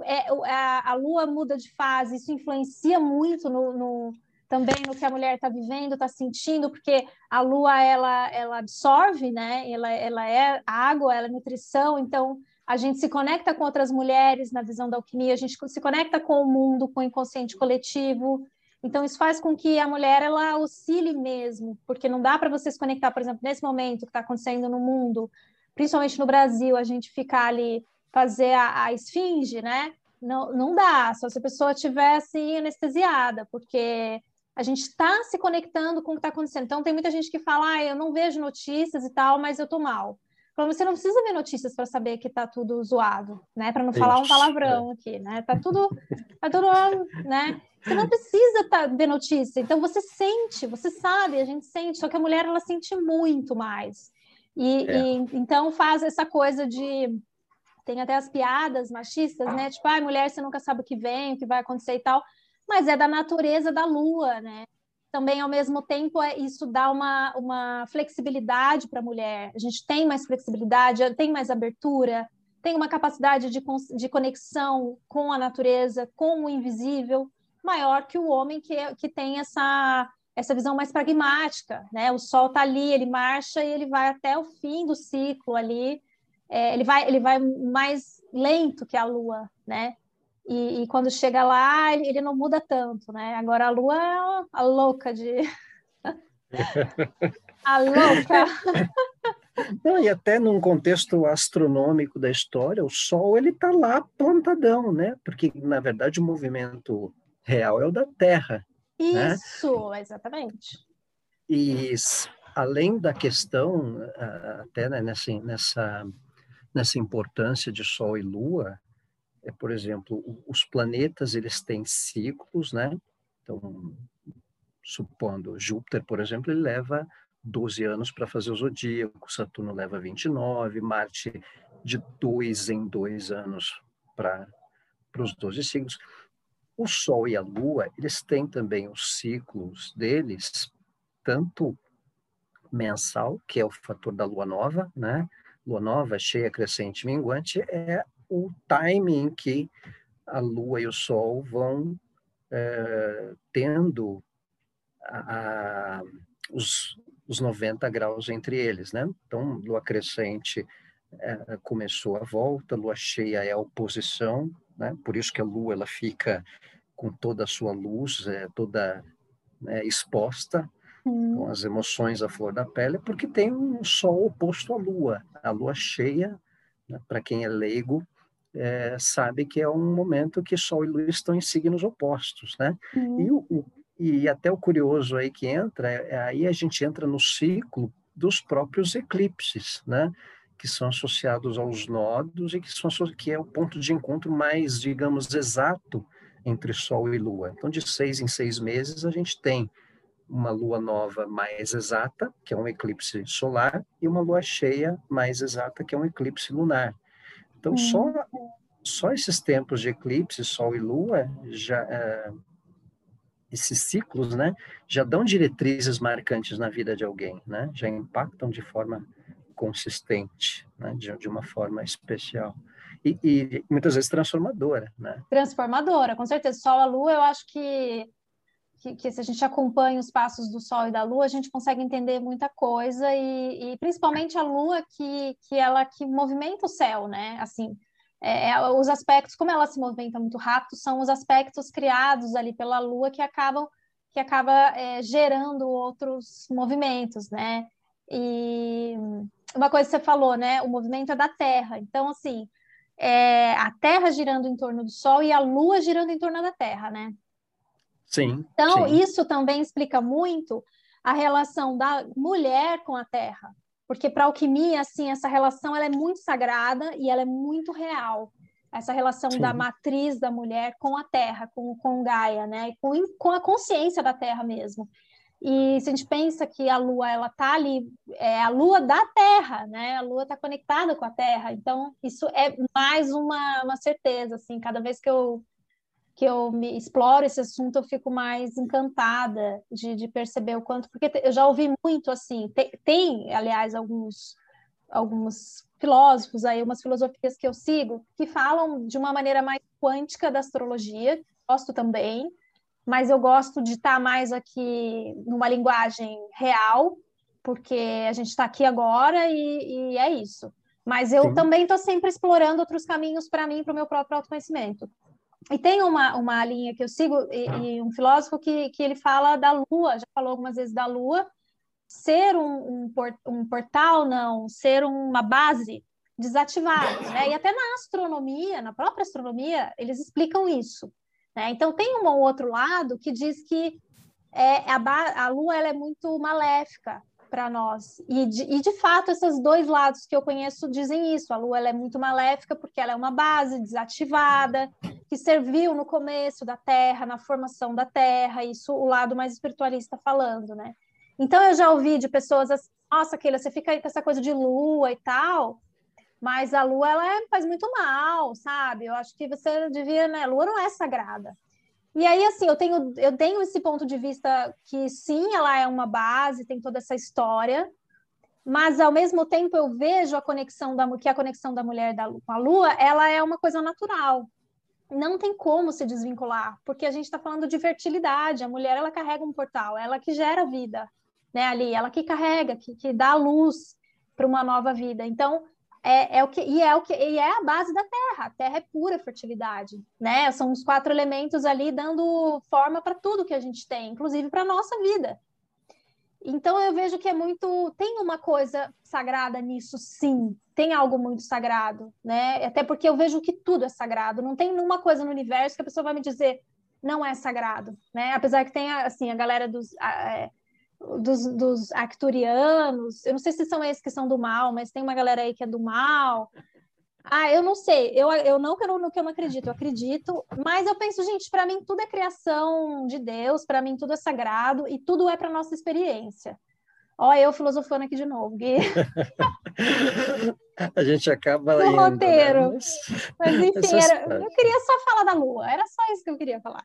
é, a, a lua muda de fase, isso influencia muito no, no também no que a mulher está vivendo, está sentindo, porque a lua ela, ela absorve, né? Ela, ela é água, ela é nutrição, então a gente se conecta com outras mulheres na visão da alquimia, a gente se conecta com o mundo, com o inconsciente coletivo. Então isso faz com que a mulher ela oscile mesmo, porque não dá para você se conectar, por exemplo, nesse momento que está acontecendo no mundo, principalmente no Brasil, a gente ficar ali fazer a, a esfinge, né? Não, não dá, só se a pessoa estiver assim anestesiada, porque a gente está se conectando com o que está acontecendo. Então, tem muita gente que fala, ah, eu não vejo notícias e tal, mas eu tô mal. Então, você não precisa ver notícias para saber que está tudo zoado, né? Para não Isso, falar um palavrão é. aqui, né? Tá tudo, tá tudo, né? Você não precisa tá, ver notícia. Então, você sente, você sabe, a gente sente. Só que a mulher, ela sente muito mais. E, é. e então, faz essa coisa de tem até as piadas machistas, né? Tipo, ai, ah, mulher, você nunca sabe o que vem, o que vai acontecer e tal. Mas é da natureza da lua, né? Também, ao mesmo tempo, é, isso dá uma, uma flexibilidade para a mulher. A gente tem mais flexibilidade, tem mais abertura, tem uma capacidade de, de conexão com a natureza, com o invisível, maior que o homem que, que tem essa, essa visão mais pragmática, né? O sol está ali, ele marcha e ele vai até o fim do ciclo ali, é, ele, vai, ele vai mais lento que a Lua, né? E, e quando chega lá, ele, ele, não muda tanto, né? Agora a Lua é a louca de. [laughs] a louca! Não, e até num contexto astronômico da história, o Sol ele está lá plantadão, né? Porque na verdade o movimento real é o da Terra. Né? Isso, né? exatamente. E além da questão, até né, nessa, nessa nessa importância de Sol e Lua, é, por exemplo, os planetas eles têm ciclos, né? Então, supondo Júpiter, por exemplo, ele leva 12 anos para fazer o zodíaco, Saturno leva 29, Marte de dois em dois anos para os 12 signos. O Sol e a Lua, eles têm também os ciclos deles, tanto mensal, que é o fator da Lua nova, né? Lua nova, cheia, crescente, minguante, é o timing em que a lua e o sol vão é, tendo a, a, os, os 90 graus entre eles, né? Então, lua crescente é, começou a volta, lua cheia é a oposição, né? Por isso que a lua ela fica com toda a sua luz, é, toda né, exposta, com as emoções à flor da pele, porque tem um sol oposto à lua. A lua cheia, né, para quem é leigo, é, sabe que é um momento que sol e lua estão em signos opostos, né? Uhum. E, o, e até o curioso aí que entra, é, aí a gente entra no ciclo dos próprios eclipses, né? Que são associados aos nodos e que, são, que é o ponto de encontro mais, digamos, exato entre Sol e Lua. Então, de seis em seis meses, a gente tem uma lua nova mais exata, que é um eclipse solar, e uma lua cheia mais exata, que é um eclipse lunar. Então, hum. só, só esses tempos de eclipse, Sol e Lua, já, é, esses ciclos, né, já dão diretrizes marcantes na vida de alguém, né, já impactam de forma consistente, né, de, de uma forma especial. E, e, muitas vezes transformadora, né? Transformadora, com certeza. Sol, a Lua, eu acho que que, que, se a gente acompanha os passos do Sol e da Lua, a gente consegue entender muita coisa e, e principalmente a Lua que, que ela que movimenta o céu, né? Assim, é, é, os aspectos, como ela se movimenta muito rápido, são os aspectos criados ali pela Lua que acabam que acaba é, gerando outros movimentos, né? E uma coisa que você falou, né? O movimento é da Terra. Então, assim, é a Terra girando em torno do Sol e a Lua girando em torno da Terra, né? Sim. Então, sim. isso também explica muito a relação da mulher com a Terra. Porque para a alquimia, assim, essa relação ela é muito sagrada e ela é muito real. Essa relação Sim. da matriz da mulher com a Terra, com, com Gaia, né? Com, com a consciência da Terra mesmo. E se a gente pensa que a Lua ela tá ali, é a Lua da Terra, né? A Lua está conectada com a Terra. Então isso é mais uma, uma certeza, assim. Cada vez que eu que eu me exploro esse assunto, eu fico mais encantada de, de perceber o quanto, porque eu já ouvi muito assim. Tem, tem, aliás, alguns alguns filósofos aí, umas filosofias que eu sigo, que falam de uma maneira mais quântica da astrologia. Gosto também mas eu gosto de estar mais aqui numa linguagem real, porque a gente está aqui agora e, e, é isso. Mas eu Sim. também estou sempre explorando outros caminhos para mim, para o meu próprio autoconhecimento. E tem uma, uma linha que eu sigo, e, e, um filósofo que, que ele fala da Lua, já falou algumas vezes da Lua, ser um, um, port, um portal, não, ser uma base desativada. Né? E até na astronomia, na própria astronomia, eles explicam isso. Né? Então, tem um outro lado que diz que é, a, a Lua ela é muito maléfica para nós. E de, e, de fato, esses dois lados que eu conheço dizem isso. A Lua ela é muito maléfica porque ela é uma base desativada, que serviu no começo da Terra, na formação da Terra, isso o lado mais espiritualista falando, né? Então, eu já ouvi de pessoas assim, nossa, Keila, você fica aí com essa coisa de lua e tal, mas a lua, ela é, faz muito mal, sabe? Eu acho que você devia, né? A lua não é sagrada. E aí, assim, eu tenho, eu tenho esse ponto de vista que sim, ela é uma base, tem toda essa história, mas ao mesmo tempo eu vejo a conexão da que a conexão da mulher da, com a lua, ela é uma coisa natural. Não tem como se desvincular, porque a gente está falando de fertilidade. A mulher ela carrega um portal, ela que gera vida, né? Ali, ela que carrega, que, que dá luz para uma nova vida. Então, é, é, o que e é o que e é a base da Terra. A Terra é pura fertilidade, né? São os quatro elementos ali dando forma para tudo que a gente tem, inclusive para nossa vida. Então eu vejo que é muito tem uma coisa sagrada nisso, sim. Tem algo muito sagrado, né? Até porque eu vejo que tudo é sagrado. Não tem nenhuma coisa no universo que a pessoa vai me dizer não é sagrado, né? Apesar que tem assim a galera dos é, dos, dos acturianos, eu não sei se são esses que são do mal, mas tem uma galera aí que é do mal. Ah, eu não sei, eu, eu não no que eu não acredito, eu acredito, mas eu penso, gente, para mim tudo é criação de Deus, para mim tudo é sagrado e tudo é para nossa experiência. Ó, eu filosofando aqui de novo, Gui. [laughs] A gente acaba no indo, né? roteiro. Né? Mas, mas enfim, era, eu queria só falar da Lua, era só isso que eu queria falar.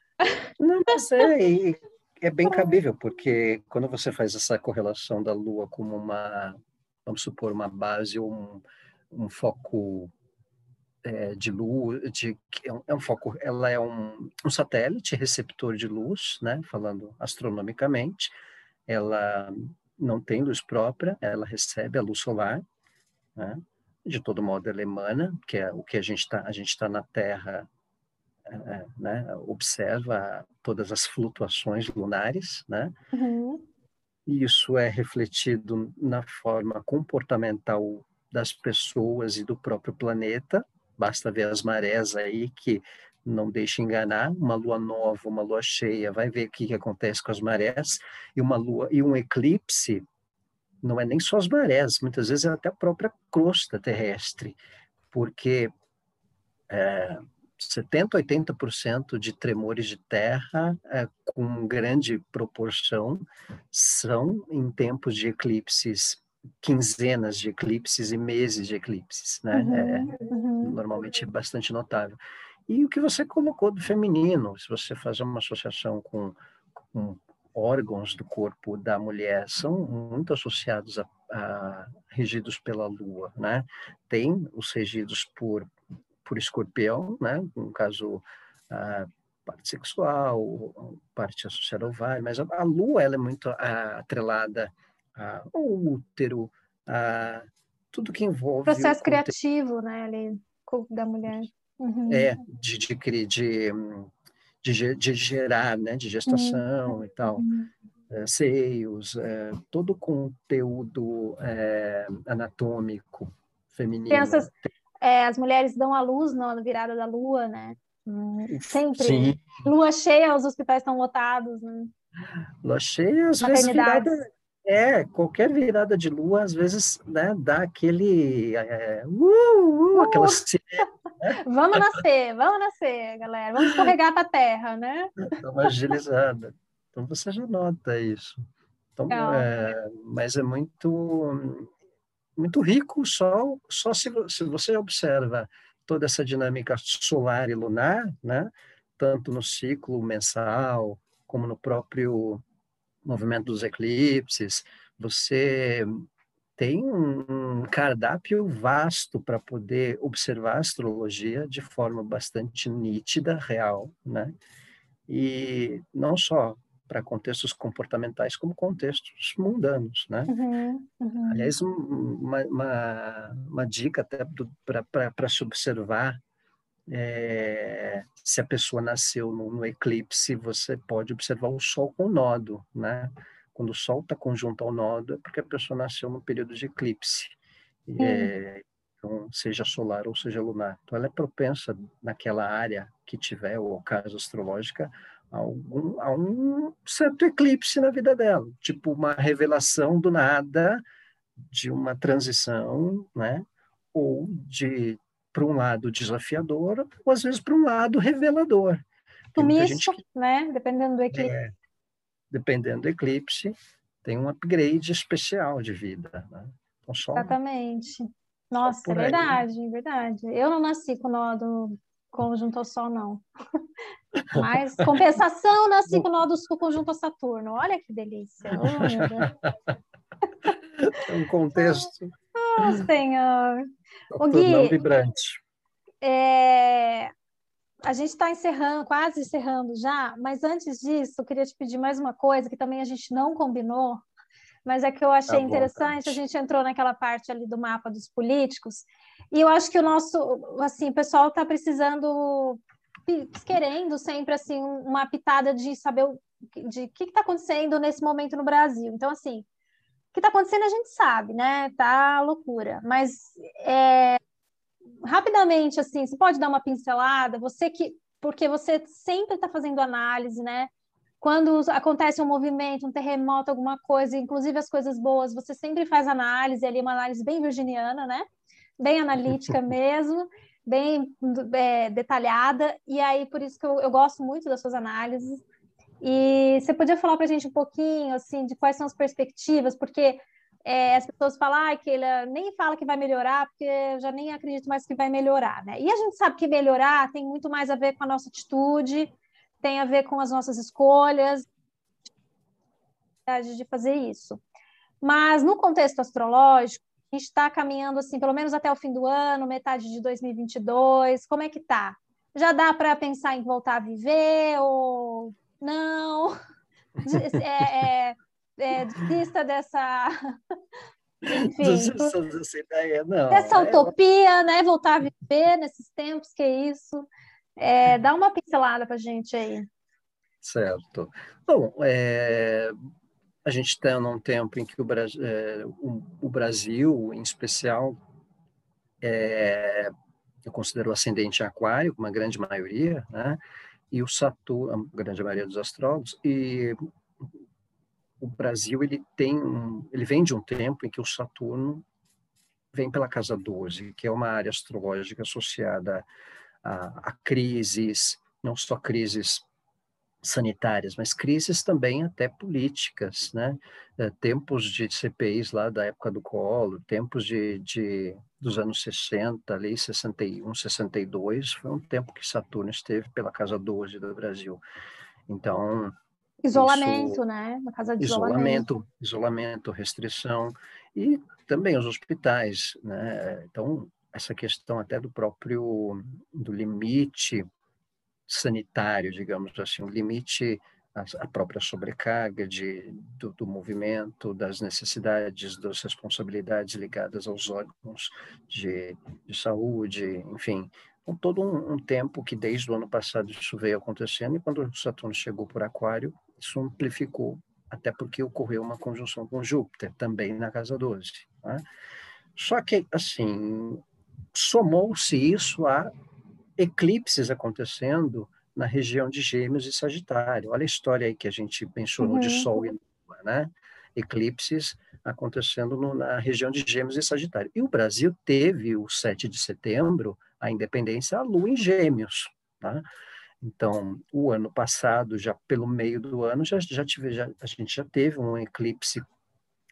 Não, mas é, é bem cabível, porque quando você faz essa correlação da Lua como uma, vamos supor, uma base ou um, um foco é, de luz, de, é, um, é um foco, ela é um, um satélite receptor de luz, né, falando astronomicamente, ela não tem luz própria, ela recebe a luz solar, né, de todo modo ela emana, que é o que a gente está, a gente está na Terra é, né, observa todas as flutuações lunares, né? Uhum. Isso é refletido na forma comportamental das pessoas e do próprio planeta. Basta ver as marés aí que não deixa enganar, uma lua nova, uma lua cheia, vai ver o que, que acontece com as marés e uma lua e um eclipse não é nem só as marés, muitas vezes é até a própria crosta terrestre, porque é, 70%, 80% de tremores de terra, é, com grande proporção, são em tempos de eclipses, quinzenas de eclipses e meses de eclipses, né? Uhum, é, uhum. Normalmente é bastante notável. E o que você colocou do feminino, se você fazer uma associação com, com órgãos do corpo da mulher, são muito associados a, a regidos pela lua, né? Tem os regidos por por escorpião, né? no caso, a parte sexual, parte associada ao ovário, mas a, a lua ela é muito a, atrelada ao útero, a tudo que envolve... Processo criativo, né, ali, da mulher. Uhum. É, de, de, de, de, de gerar, né, de gestação uhum. e tal, uhum. é, seios, é, todo o conteúdo é, anatômico feminino. Crianças, é, as mulheres dão à luz na virada da lua, né? Hum, sempre. Sim. Lua cheia, os hospitais estão lotados. Né? Lua cheia, às vezes virada, é, qualquer virada de lua, às vezes, né, dá aquele. É, uh, uh, uh, aquela né? [laughs] Vamos nascer, vamos nascer, galera. Vamos escorregar para a terra, né? Dá uma agilizada. Então você já nota isso. Então, é, mas é muito muito rico só só se, se você observa toda essa dinâmica solar e lunar, né? Tanto no ciclo mensal como no próprio movimento dos eclipses, você tem um cardápio vasto para poder observar a astrologia de forma bastante nítida, real, né? E não só para contextos comportamentais, como contextos mundanos, né? Uhum, uhum. Aliás, uma, uma, uma, dica até para se observar é, se a pessoa nasceu no, no, eclipse, você pode observar o Sol com nodo, né? Quando o Sol está conjunto ao nodo, é porque a pessoa nasceu no período de eclipse, é, então, seja solar ou seja lunar. Então, ela é propensa naquela área que tiver, ou casa astrológica, a, algum, a um certo eclipse na vida dela, tipo uma revelação do nada, de uma transição, né? Ou de para um lado desafiador, ou às vezes para um lado revelador. Sumiço, que, né? Dependendo do eclipse. É, dependendo do eclipse, tem um upgrade especial de vida. Né? Então, só, Exatamente. Nossa, é verdade, é verdade. Eu não nasci com nódo conjunto ao Sol, não. [laughs] Mas, compensação, nasci com nódo sul conjunto ao Saturno. Olha que delícia. [laughs] Oh, é um contexto. Oh, Senhor. O Gui, vibrante. É, a gente está encerrando, quase encerrando já, mas antes disso, eu queria te pedir mais uma coisa que também a gente não combinou, mas é que eu achei tá interessante, a gente entrou naquela parte ali do mapa dos políticos, e eu acho que o nosso, assim, o pessoal está precisando, querendo sempre, assim, uma pitada de saber o de que está acontecendo nesse momento no Brasil. Então, assim, o que está acontecendo a gente sabe, né? Tá loucura. Mas é, rapidamente, assim, você pode dar uma pincelada, você que. Porque você sempre está fazendo análise, né? Quando acontece um movimento, um terremoto, alguma coisa, inclusive as coisas boas, você sempre faz análise ali, uma análise bem virginiana, né? Bem analítica [laughs] mesmo, bem é, detalhada. E aí, por isso que eu, eu gosto muito das suas análises. E você podia falar para a gente um pouquinho assim de quais são as perspectivas, porque é, as pessoas falam ah, que ele nem fala que vai melhorar, porque eu já nem acredito mais que vai melhorar, né? E a gente sabe que melhorar tem muito mais a ver com a nossa atitude, tem a ver com as nossas escolhas, de fazer isso. Mas no contexto astrológico, a gente está caminhando assim, pelo menos até o fim do ano, metade de 2022. Como é que tá? Já dá para pensar em voltar a viver ou não, é, é, é, desista dessa. Enfim, desista dessa ideia, não. Dessa é, utopia, né? Voltar a viver nesses tempos, que é isso. É, dá uma pincelada para a gente aí. Certo. Bom, é, a gente está num tempo em que o Brasil, é, o, o Brasil em especial, é, eu considero ascendente aquário, uma grande maioria, né? E o Saturno, a grande maioria dos astrólogos, e o Brasil ele tem ele vem de um tempo em que o Saturno vem pela casa 12, que é uma área astrológica associada a, a crises, não só crises sanitárias, mas crises também até políticas, né? É, tempos de CPIs lá da época do Collor, tempos de, de dos anos 60, ali 61, 62, foi um tempo que Saturno esteve pela casa 12 do Brasil. Então, isolamento, isso, né? Na casa de isolamento, isolamento, isolamento, restrição e também os hospitais, né? Então, essa questão até do próprio do limite sanitário, digamos assim, o limite a, própria sobrecarga de, do, do, movimento, das necessidades, das responsabilidades ligadas aos órgãos de, de saúde, enfim, Então, todo um, um, tempo que desde o ano passado isso veio acontecendo, e quando o Saturno chegou por Aquário, isso amplificou, até porque ocorreu uma conjunção com Júpiter, também na casa 12. Né? Só que, assim, somou-se isso a eclipses acontecendo na região de Gêmeos e Sagitário. Olha a história aí que a gente mencionou uhum. de Sol e Lua, né? Eclipses acontecendo no, na região de Gêmeos e Sagitário. E o Brasil teve o 7 de setembro, a independência, a Lua em Gêmeos, tá? Então, o ano passado, já pelo meio do ano, já, já, tive, já a gente já teve um eclipse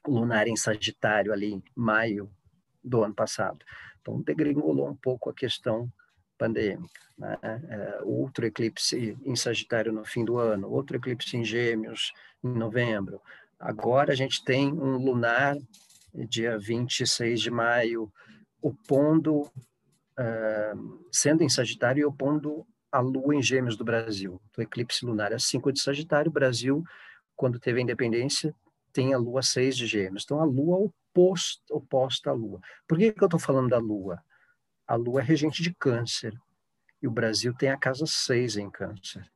lunar em Sagitário ali em maio do ano passado. Então, degringolou um pouco a questão pandêmica. Né? É, outro eclipse em Sagitário no fim do ano, outro eclipse em Gêmeos em novembro. Agora a gente tem um lunar, dia 26 de maio, opondo, uh, sendo em Sagitário e opondo a Lua em Gêmeos do Brasil. O eclipse lunar é 5 de Sagitário, o Brasil, quando teve a independência, tem a Lua 6 de Gêmeos. Então, a Lua oposta, oposta à Lua. Por que, que eu estou falando da Lua? A Lua é regente de Câncer, e o Brasil tem a casa 6 em Câncer.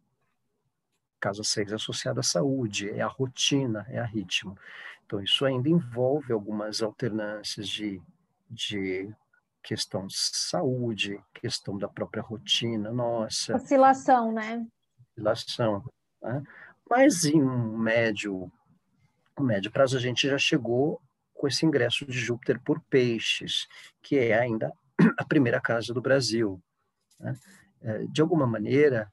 Casa 6 é associada à saúde, é a rotina, é a ritmo. Então, isso ainda envolve algumas alternâncias de, de questão de saúde, questão da própria rotina nossa. Oscilação, né? Oscilação. Né? Mas em um médio, um médio prazo, a gente já chegou com esse ingresso de Júpiter por peixes, que é ainda a primeira casa do Brasil. Né? É, de alguma maneira,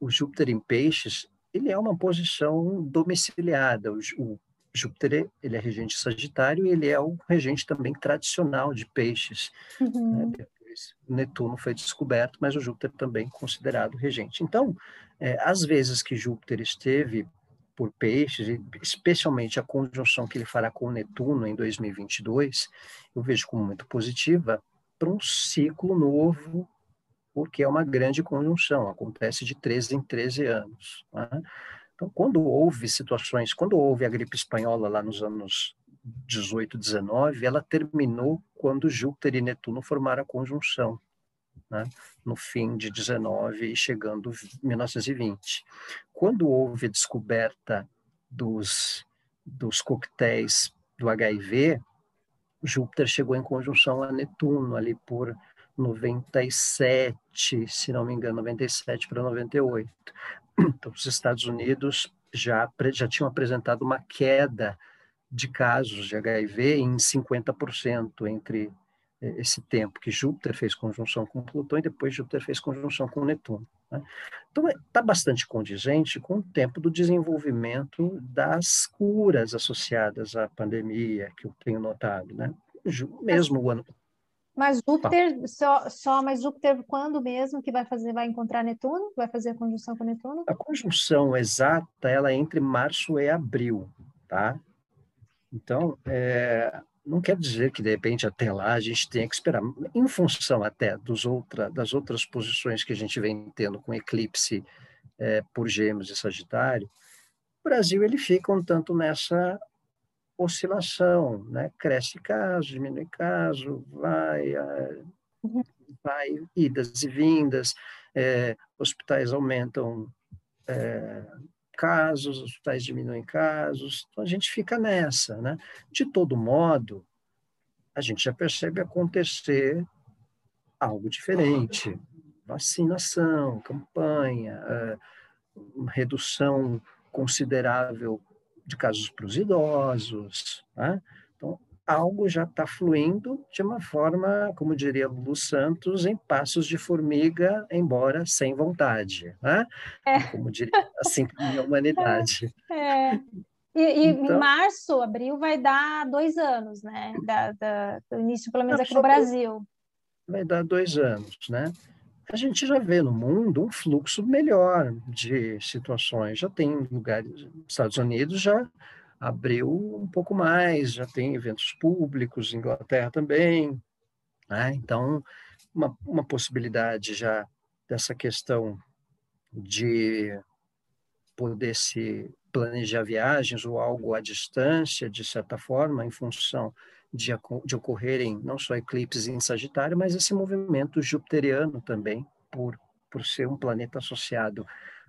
o Júpiter em peixes ele é uma posição domiciliada. O, o Júpiter ele é regente sagitário e ele é o regente também tradicional de peixes. Uhum. Né? Depois, Netuno foi descoberto, mas o Júpiter também considerado regente. Então, é, às vezes que Júpiter esteve por peixes, especialmente a conjunção que ele fará com Netuno em 2022, eu vejo como muito positiva para um ciclo novo porque é uma grande conjunção, acontece de 13 em 13 anos. Né? Então, quando houve situações, quando houve a gripe espanhola lá nos anos 18, 19, ela terminou quando Júpiter e Netuno formaram a conjunção, né? no fim de 19 e chegando 1920. Quando houve a descoberta dos, dos coquetéis do HIV, Júpiter chegou em conjunção a Netuno ali por 97, se não me engano, 97 para 98. Então, os Estados Unidos já, já tinham apresentado uma queda de casos de HIV em 50% entre esse tempo que Júpiter fez conjunção com Plutão e depois Júpiter fez conjunção com Netuno. Né? Então, está é, bastante condizente com o tempo do desenvolvimento das curas associadas à pandemia, que eu tenho notado. Né? Mesmo o ano mas Júpiter, tá. só, só, mas Júpiter quando mesmo que vai fazer, vai encontrar Netuno? Vai fazer a conjunção com Netuno? A conjunção exata, ela é entre março e abril, tá? Então, é, não quer dizer que, de repente, até lá a gente tenha que esperar. Em função até dos outra, das outras posições que a gente vem tendo com eclipse é, por gêmeos e sagitário, o Brasil ele fica um tanto nessa oscilação, né? Cresce caso, diminui caso, vai, eh, uhum. vai idas e vindas, é, hospitais aumentam é, casos, hospitais diminuem casos, então a gente fica nessa, né? De todo modo, a gente já percebe acontecer algo diferente, vacinação, campanha, redução considerável de casos para os idosos. Né? Algo já está fluindo de uma forma, como diria Lulu Santos, em passos de formiga, embora sem vontade. Né? É. Como diria assim a humanidade. [laughs] É. E, e então, em março, abril, vai dar dois anos, né? Da, da, do início, pelo menos aqui no Brasil. Vai dar dois anos, né? a gente já vê no mundo um fluxo melhor de situações. Já tem lugares, Estados Unidos já abriu um pouco mais, já tem eventos públicos, Inglaterra também. Né? Então, uma, uma possibilidade já dessa questão de poder se planejar viagens ou algo à distância, de certa forma, em função de, de ocorrerem não só eclipses em Sagitário, mas esse movimento jupiteriano também, por, por ser um planeta associado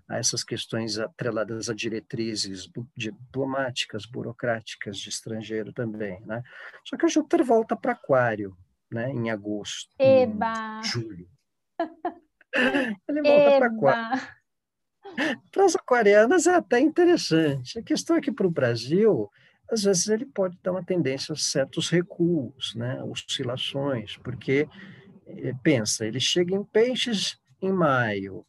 a essas questões atreladas a diretrizes diplomáticas, burocráticas de estrangeiro também, né? Só que o Júpiter volta para Aquário, né? Em agosto, Eba. em julho. [laughs] Ele volta para Aquário. Para as aquarianas é até interessante. A questão é que para o Brasil, às vezes ele pode dar uma tendência a certos recuos, né? oscilações, porque eh, pensa, ele chega em peixes em maio,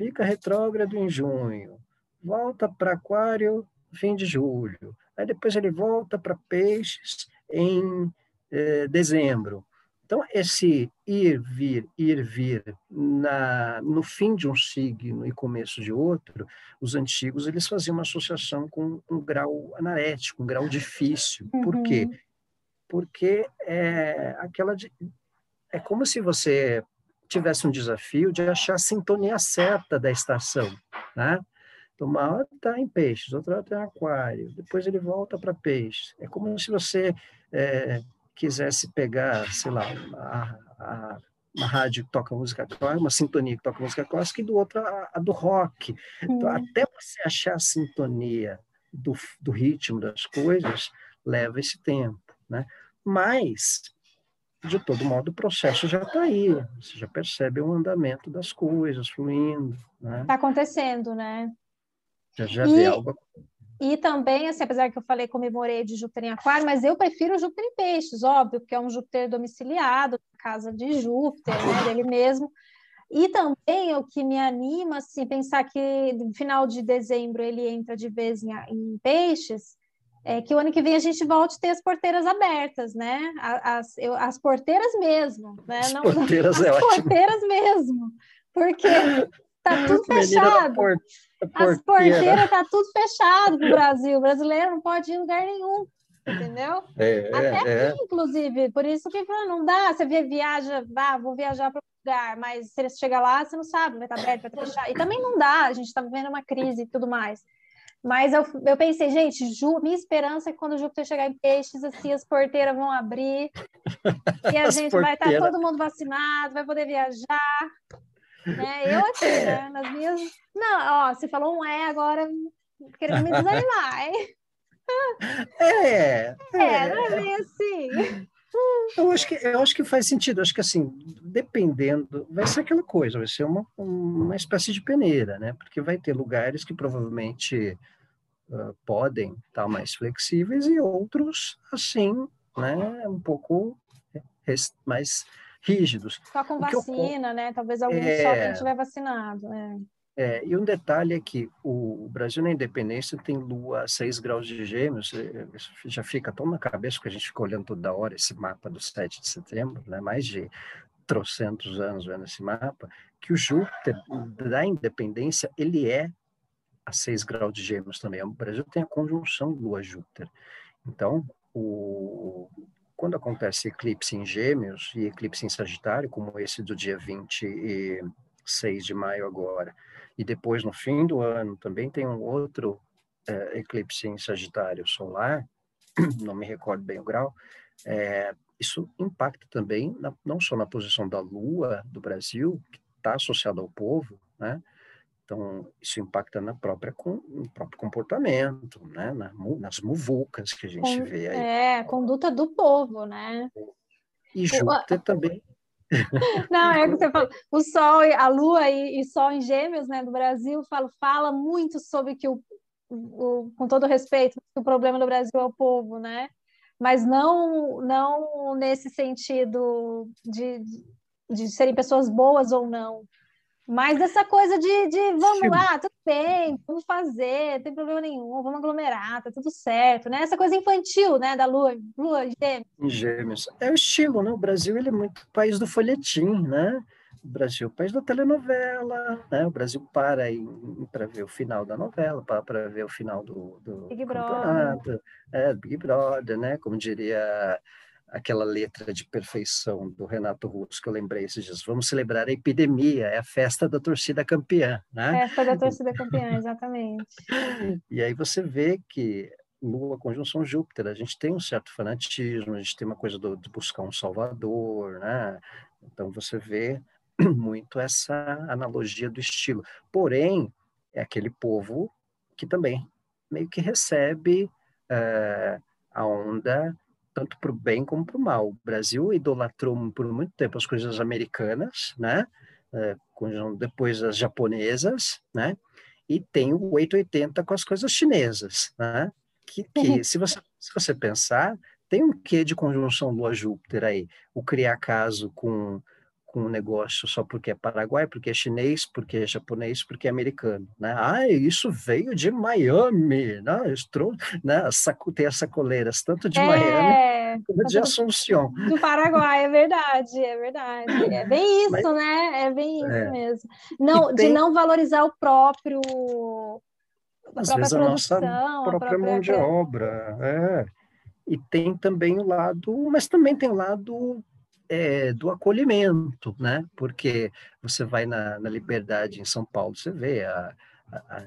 fica retrógrado em junho, volta para Aquário fim de julho, aí depois ele volta para Peixes em eh, dezembro. Então, esse ir, vir, ir, vir, na, no fim de um signo e começo de outro, os antigos eles faziam uma associação com um grau anarético, um grau difícil. Uhum. Por quê? Uhum. Porque é aquela de, é como se você tivesse um desafio de achar a sintonia certa da estação, né? Então, uma hora está em peixes, outra hora está em aquário, depois ele volta para peixes. É como se você é, quisesse pegar, sei lá, a, a, uma rádio que toca música clássica, uma sintonia que toca música clássica, e do outro a, a do rock. Então, até você achar a sintonia do, do ritmo das coisas, leva esse tempo, né? Mas de todo modo, o processo já está aí, você já percebe o andamento das coisas fluindo. Está né? Tá acontecendo, né? Já, já e, algo. E também, assim, apesar que eu falei comemorei de Júpiter em Aquário, mas eu prefiro Júpiter em Peixes, óbvio, porque é um Júpiter domiciliado, casa de Júpiter, né, dele mesmo. E também o que me anima, assim, pensar que no final de dezembro ele entra de vez em, em Peixes, é que o ano que vem a gente volte a ter as porteiras abertas, né? As, eu, as porteiras mesmo, né? As Não, porteiras as é porteiras ótimo. mesmo, porque tá [laughs] tudo fechado. As porteiras tá tudo fechado no Brasil. O brasileiro não pode ir em lugar nenhum, entendeu? É, Até é, aqui, é. inclusive, por isso que não dá. Você viaja, vá, vou viajar para lugar, mas se você chegar lá, você não sabe, vai estar tá aberto, vai estar tá fechado. E também não dá, a gente está vivendo uma crise e tudo mais. Mas eu, eu pensei, gente, Ju, minha esperança é que quando o Júpiter chegar em peixes, assim, as porteiras vão abrir e a gente vai estar todo mundo vacinado, vai poder viajar. Né? Eu aqui, é. né? Nas minhas. Não, ó, você falou um é agora querendo me desanimar, hein? É, é, é, não é bem assim. Eu acho que eu acho que faz sentido. acho que assim, dependendo, vai ser aquela coisa, vai ser uma, uma espécie de peneira, né? Porque vai ter lugares que provavelmente uh, podem estar mais flexíveis e outros assim, né? Um pouco mais rígidos. Só com vacina, eu, né? Talvez alguns é, só quem estiver vacinado. É. É, e um detalhe é que o, Brasil na independência tem lua a 6 graus de gêmeos, já fica tão na cabeça que a gente fica olhando toda hora esse mapa do 7 de setembro, né, mais de trocentos anos vendo esse mapa, que o Júpiter da independência, ele é a 6 graus de gêmeos também. O Brasil tem a conjunção Lua-Júpiter. Então, o, quando acontece eclipse em gêmeos e eclipse em Sagitário, como esse do dia 26 de maio agora, e depois, no fim do ano, também tem um outro é, eclipse em Sagitário solar, [clears throat] não me recordo bem o grau, é, isso impacta também, na, não só na posição da Lua do Brasil, que está associada ao povo, né? Então, isso impacta na própria, no próprio comportamento, né? Na, nas muvucas que a gente vê aí. É, conduta do povo, né? E Júpiter o, também não, é que você falou, o Sol, a Lua e, e Sol em Gêmeos, né, do Brasil, falo, fala muito sobre que o, o, com todo respeito, o problema do Brasil é o povo, né? Mas não, não nesse sentido de, de serem pessoas boas ou não, mas essa coisa de, de vamos lá, tudo bem, vamos fazer, não tem problema nenhum, vamos aglomerar, tá tudo certo, né? Essa coisa infantil, né, da lua, lua gêmeos. Gêmeos. É o estilo, né? O Brasil ele é muito país do folhetim, né? O Brasil, é país da telenovela, né? O Brasil para para ver o final da novela, para para ver o final do, do Big Brother. É, Big Brother, né? Como diria aquela letra de perfeição do Renato Russo que eu lembrei esses dias. Vamos celebrar a epidemia, é a festa da torcida campeã, né? Festa da torcida campeã, exatamente. [laughs] e aí você vê que Lua conjunção Júpiter, a gente tem um certo fanatismo, a gente tem uma coisa do, de buscar um salvador, né? Então você vê [clears throat] muito essa analogia do estilo. Porém, é aquele povo que também meio que recebe é, a onda tanto para o bem como para o mal. O Brasil idolatrou por muito tempo as coisas americanas, né? É, depois as japonesas, né? E tem o 880 com as coisas chinesas, né? Que, que se, você, se você pensar, tem um quê de conjunção Lua-Júpiter aí? O criar caso com com um negócio só porque é paraguai, porque é chinês, porque é japonês, porque é americano, né? Ah, isso veio de Miami, né? Estou, né? Tem as sacoleiras tanto de é, Miami como de Assunção. Do Paraguai, é verdade, é verdade. [laughs] É bem isso, Mas, né? É bem isso é. mesmo. Não, tem... de não valorizar o próprio às vezes a nossa própria, própria mão de obra, é. E tem também o lado, mas também tem o lado é, do acolhimento, né? Porque você vai na, na Liberdade em São Paulo, você vê a, a,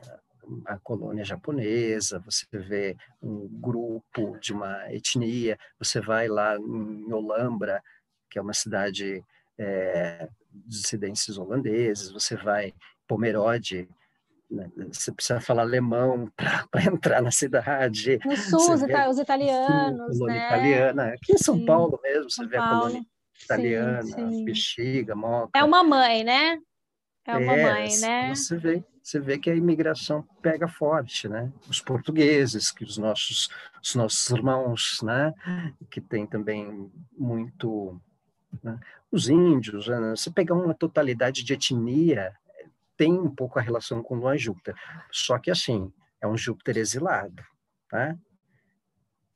a, colônia japonesa, você vê um grupo de uma etnia, você vai lá em Olambra, que é uma cidade é, de dissidentes holandeses, você vai em Pomerode, né? você precisa falar alemão [laughs] para entrar na cidade. No sul, os, vê, os italianos, sul, né? italiana. Aqui em São Paulo mesmo, você São vê Paulo. a colônia italiana, sim, sim. bexiga, moca. É uma mãe, né? É uma é, mãe, né? Você vê, você vê que a imigração pega forte, né? Os portugueses, que os nossos, os nossos irmãos, né? Que tem também muito, né? os índios. Né? Você pegar uma totalidade de etnia tem um pouco a relação com o Júpiter, só que assim é um Júpiter exilado, tá?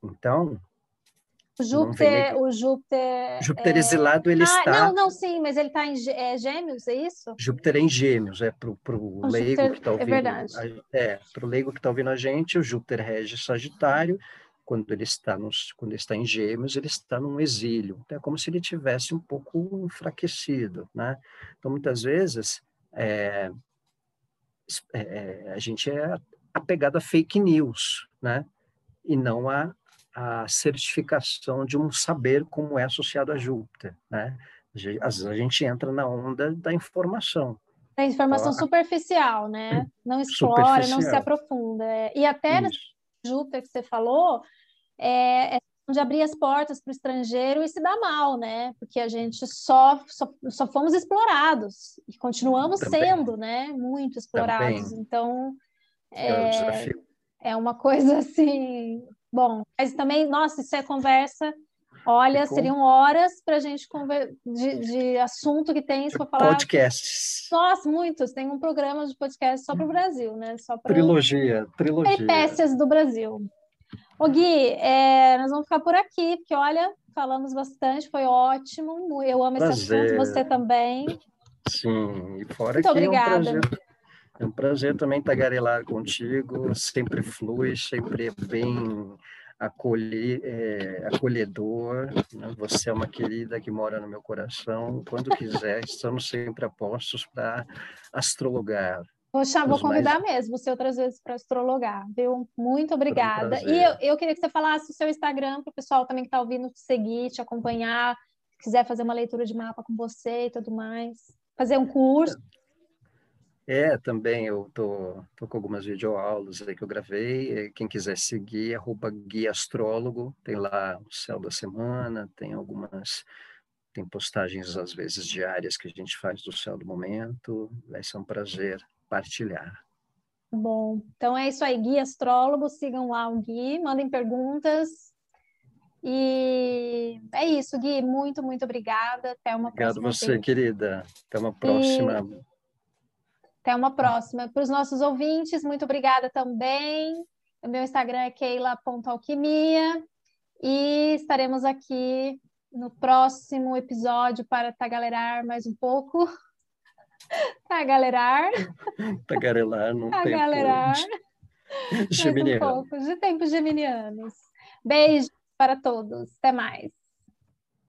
Então Júpiter, o Júpiter. Júpiter é... exilado, ele ah, está. Não, não, sim, mas ele está em é, Gêmeos, é isso? Júpiter é em Gêmeos, é para o leigo Júpiter, que está ouvindo. É verdade. É, para o leigo que está ouvindo a gente, o Júpiter rege Sagitário. Quando ele está nos, quando ele está em Gêmeos, ele está num exílio. Então, é como se ele tivesse um pouco enfraquecido, né? Então, muitas vezes é, é, é a gente é apegado a fake news, né? E não a a certificação de um saber como é associado a Júpiter, né? Às vezes a gente entra na onda da informação. Da informação então, superficial, né? [clears throat] Não explora, não se aprofunda. É. E até na Júpiter que você falou, é, é de abrir as portas para o estrangeiro e se dá mal, né? Porque a gente só, só, só fomos explorados e continuamos Também. sendo, né? Muito explorados. Também. Então, é, é, um é uma coisa assim Bom, mas também, nossa, isso é conversa. Olha, Ficou? seriam horas para a gente conver... de, de assunto que tem para falar. Podcasts. Nossa, muitos. Tem um programa de podcast só para o Brasil, né? Só pra... Trilogia, trilogia. Peripécias do Brasil. Ô Gui, é, nós vamos ficar por aqui, porque olha, falamos bastante, foi ótimo. Eu amo prazer. esse assunto, você também. Sim, e fora Muito que obrigada. é um é um prazer também tagarelar contigo, sempre flui, sempre bem acolher, é, acolhedor. Né? Você é uma querida que mora no meu coração. Quando quiser, estamos sempre a postos para astrologar. Poxa, vou convidar mais... mesmo você outras vezes para astrologar, viu? Muito obrigada. Um e eu, eu queria que você falasse o seu Instagram para o pessoal também que está ouvindo te seguir, te acompanhar, quiser fazer uma leitura de mapa com você e tudo mais. Fazer um curso. É, também eu tô, tô com algumas videoaulas aí que eu gravei. Quem quiser seguir, arroba guia astrólogo, tem lá o céu da semana, tem algumas, tem postagens às vezes diárias que a gente faz do céu do momento. Vai ser um prazer partilhar. Bom, então é isso aí, guia astrólogo, sigam lá o Gui, mandem perguntas. E é isso, Gui, muito, muito obrigada. Até uma Obrigado próxima. Obrigado você, vez. querida. Até uma próxima. E... Até uma próxima. Para os nossos ouvintes, muito obrigada também. O meu Instagram é keila.alquimia e estaremos aqui no próximo episódio para tagalerar mais um pouco. Tagalerar. [laughs] Tagarelar não tem Tagalerar. Mais um pouco de tempos geminianos. Beijo para todos. Até mais.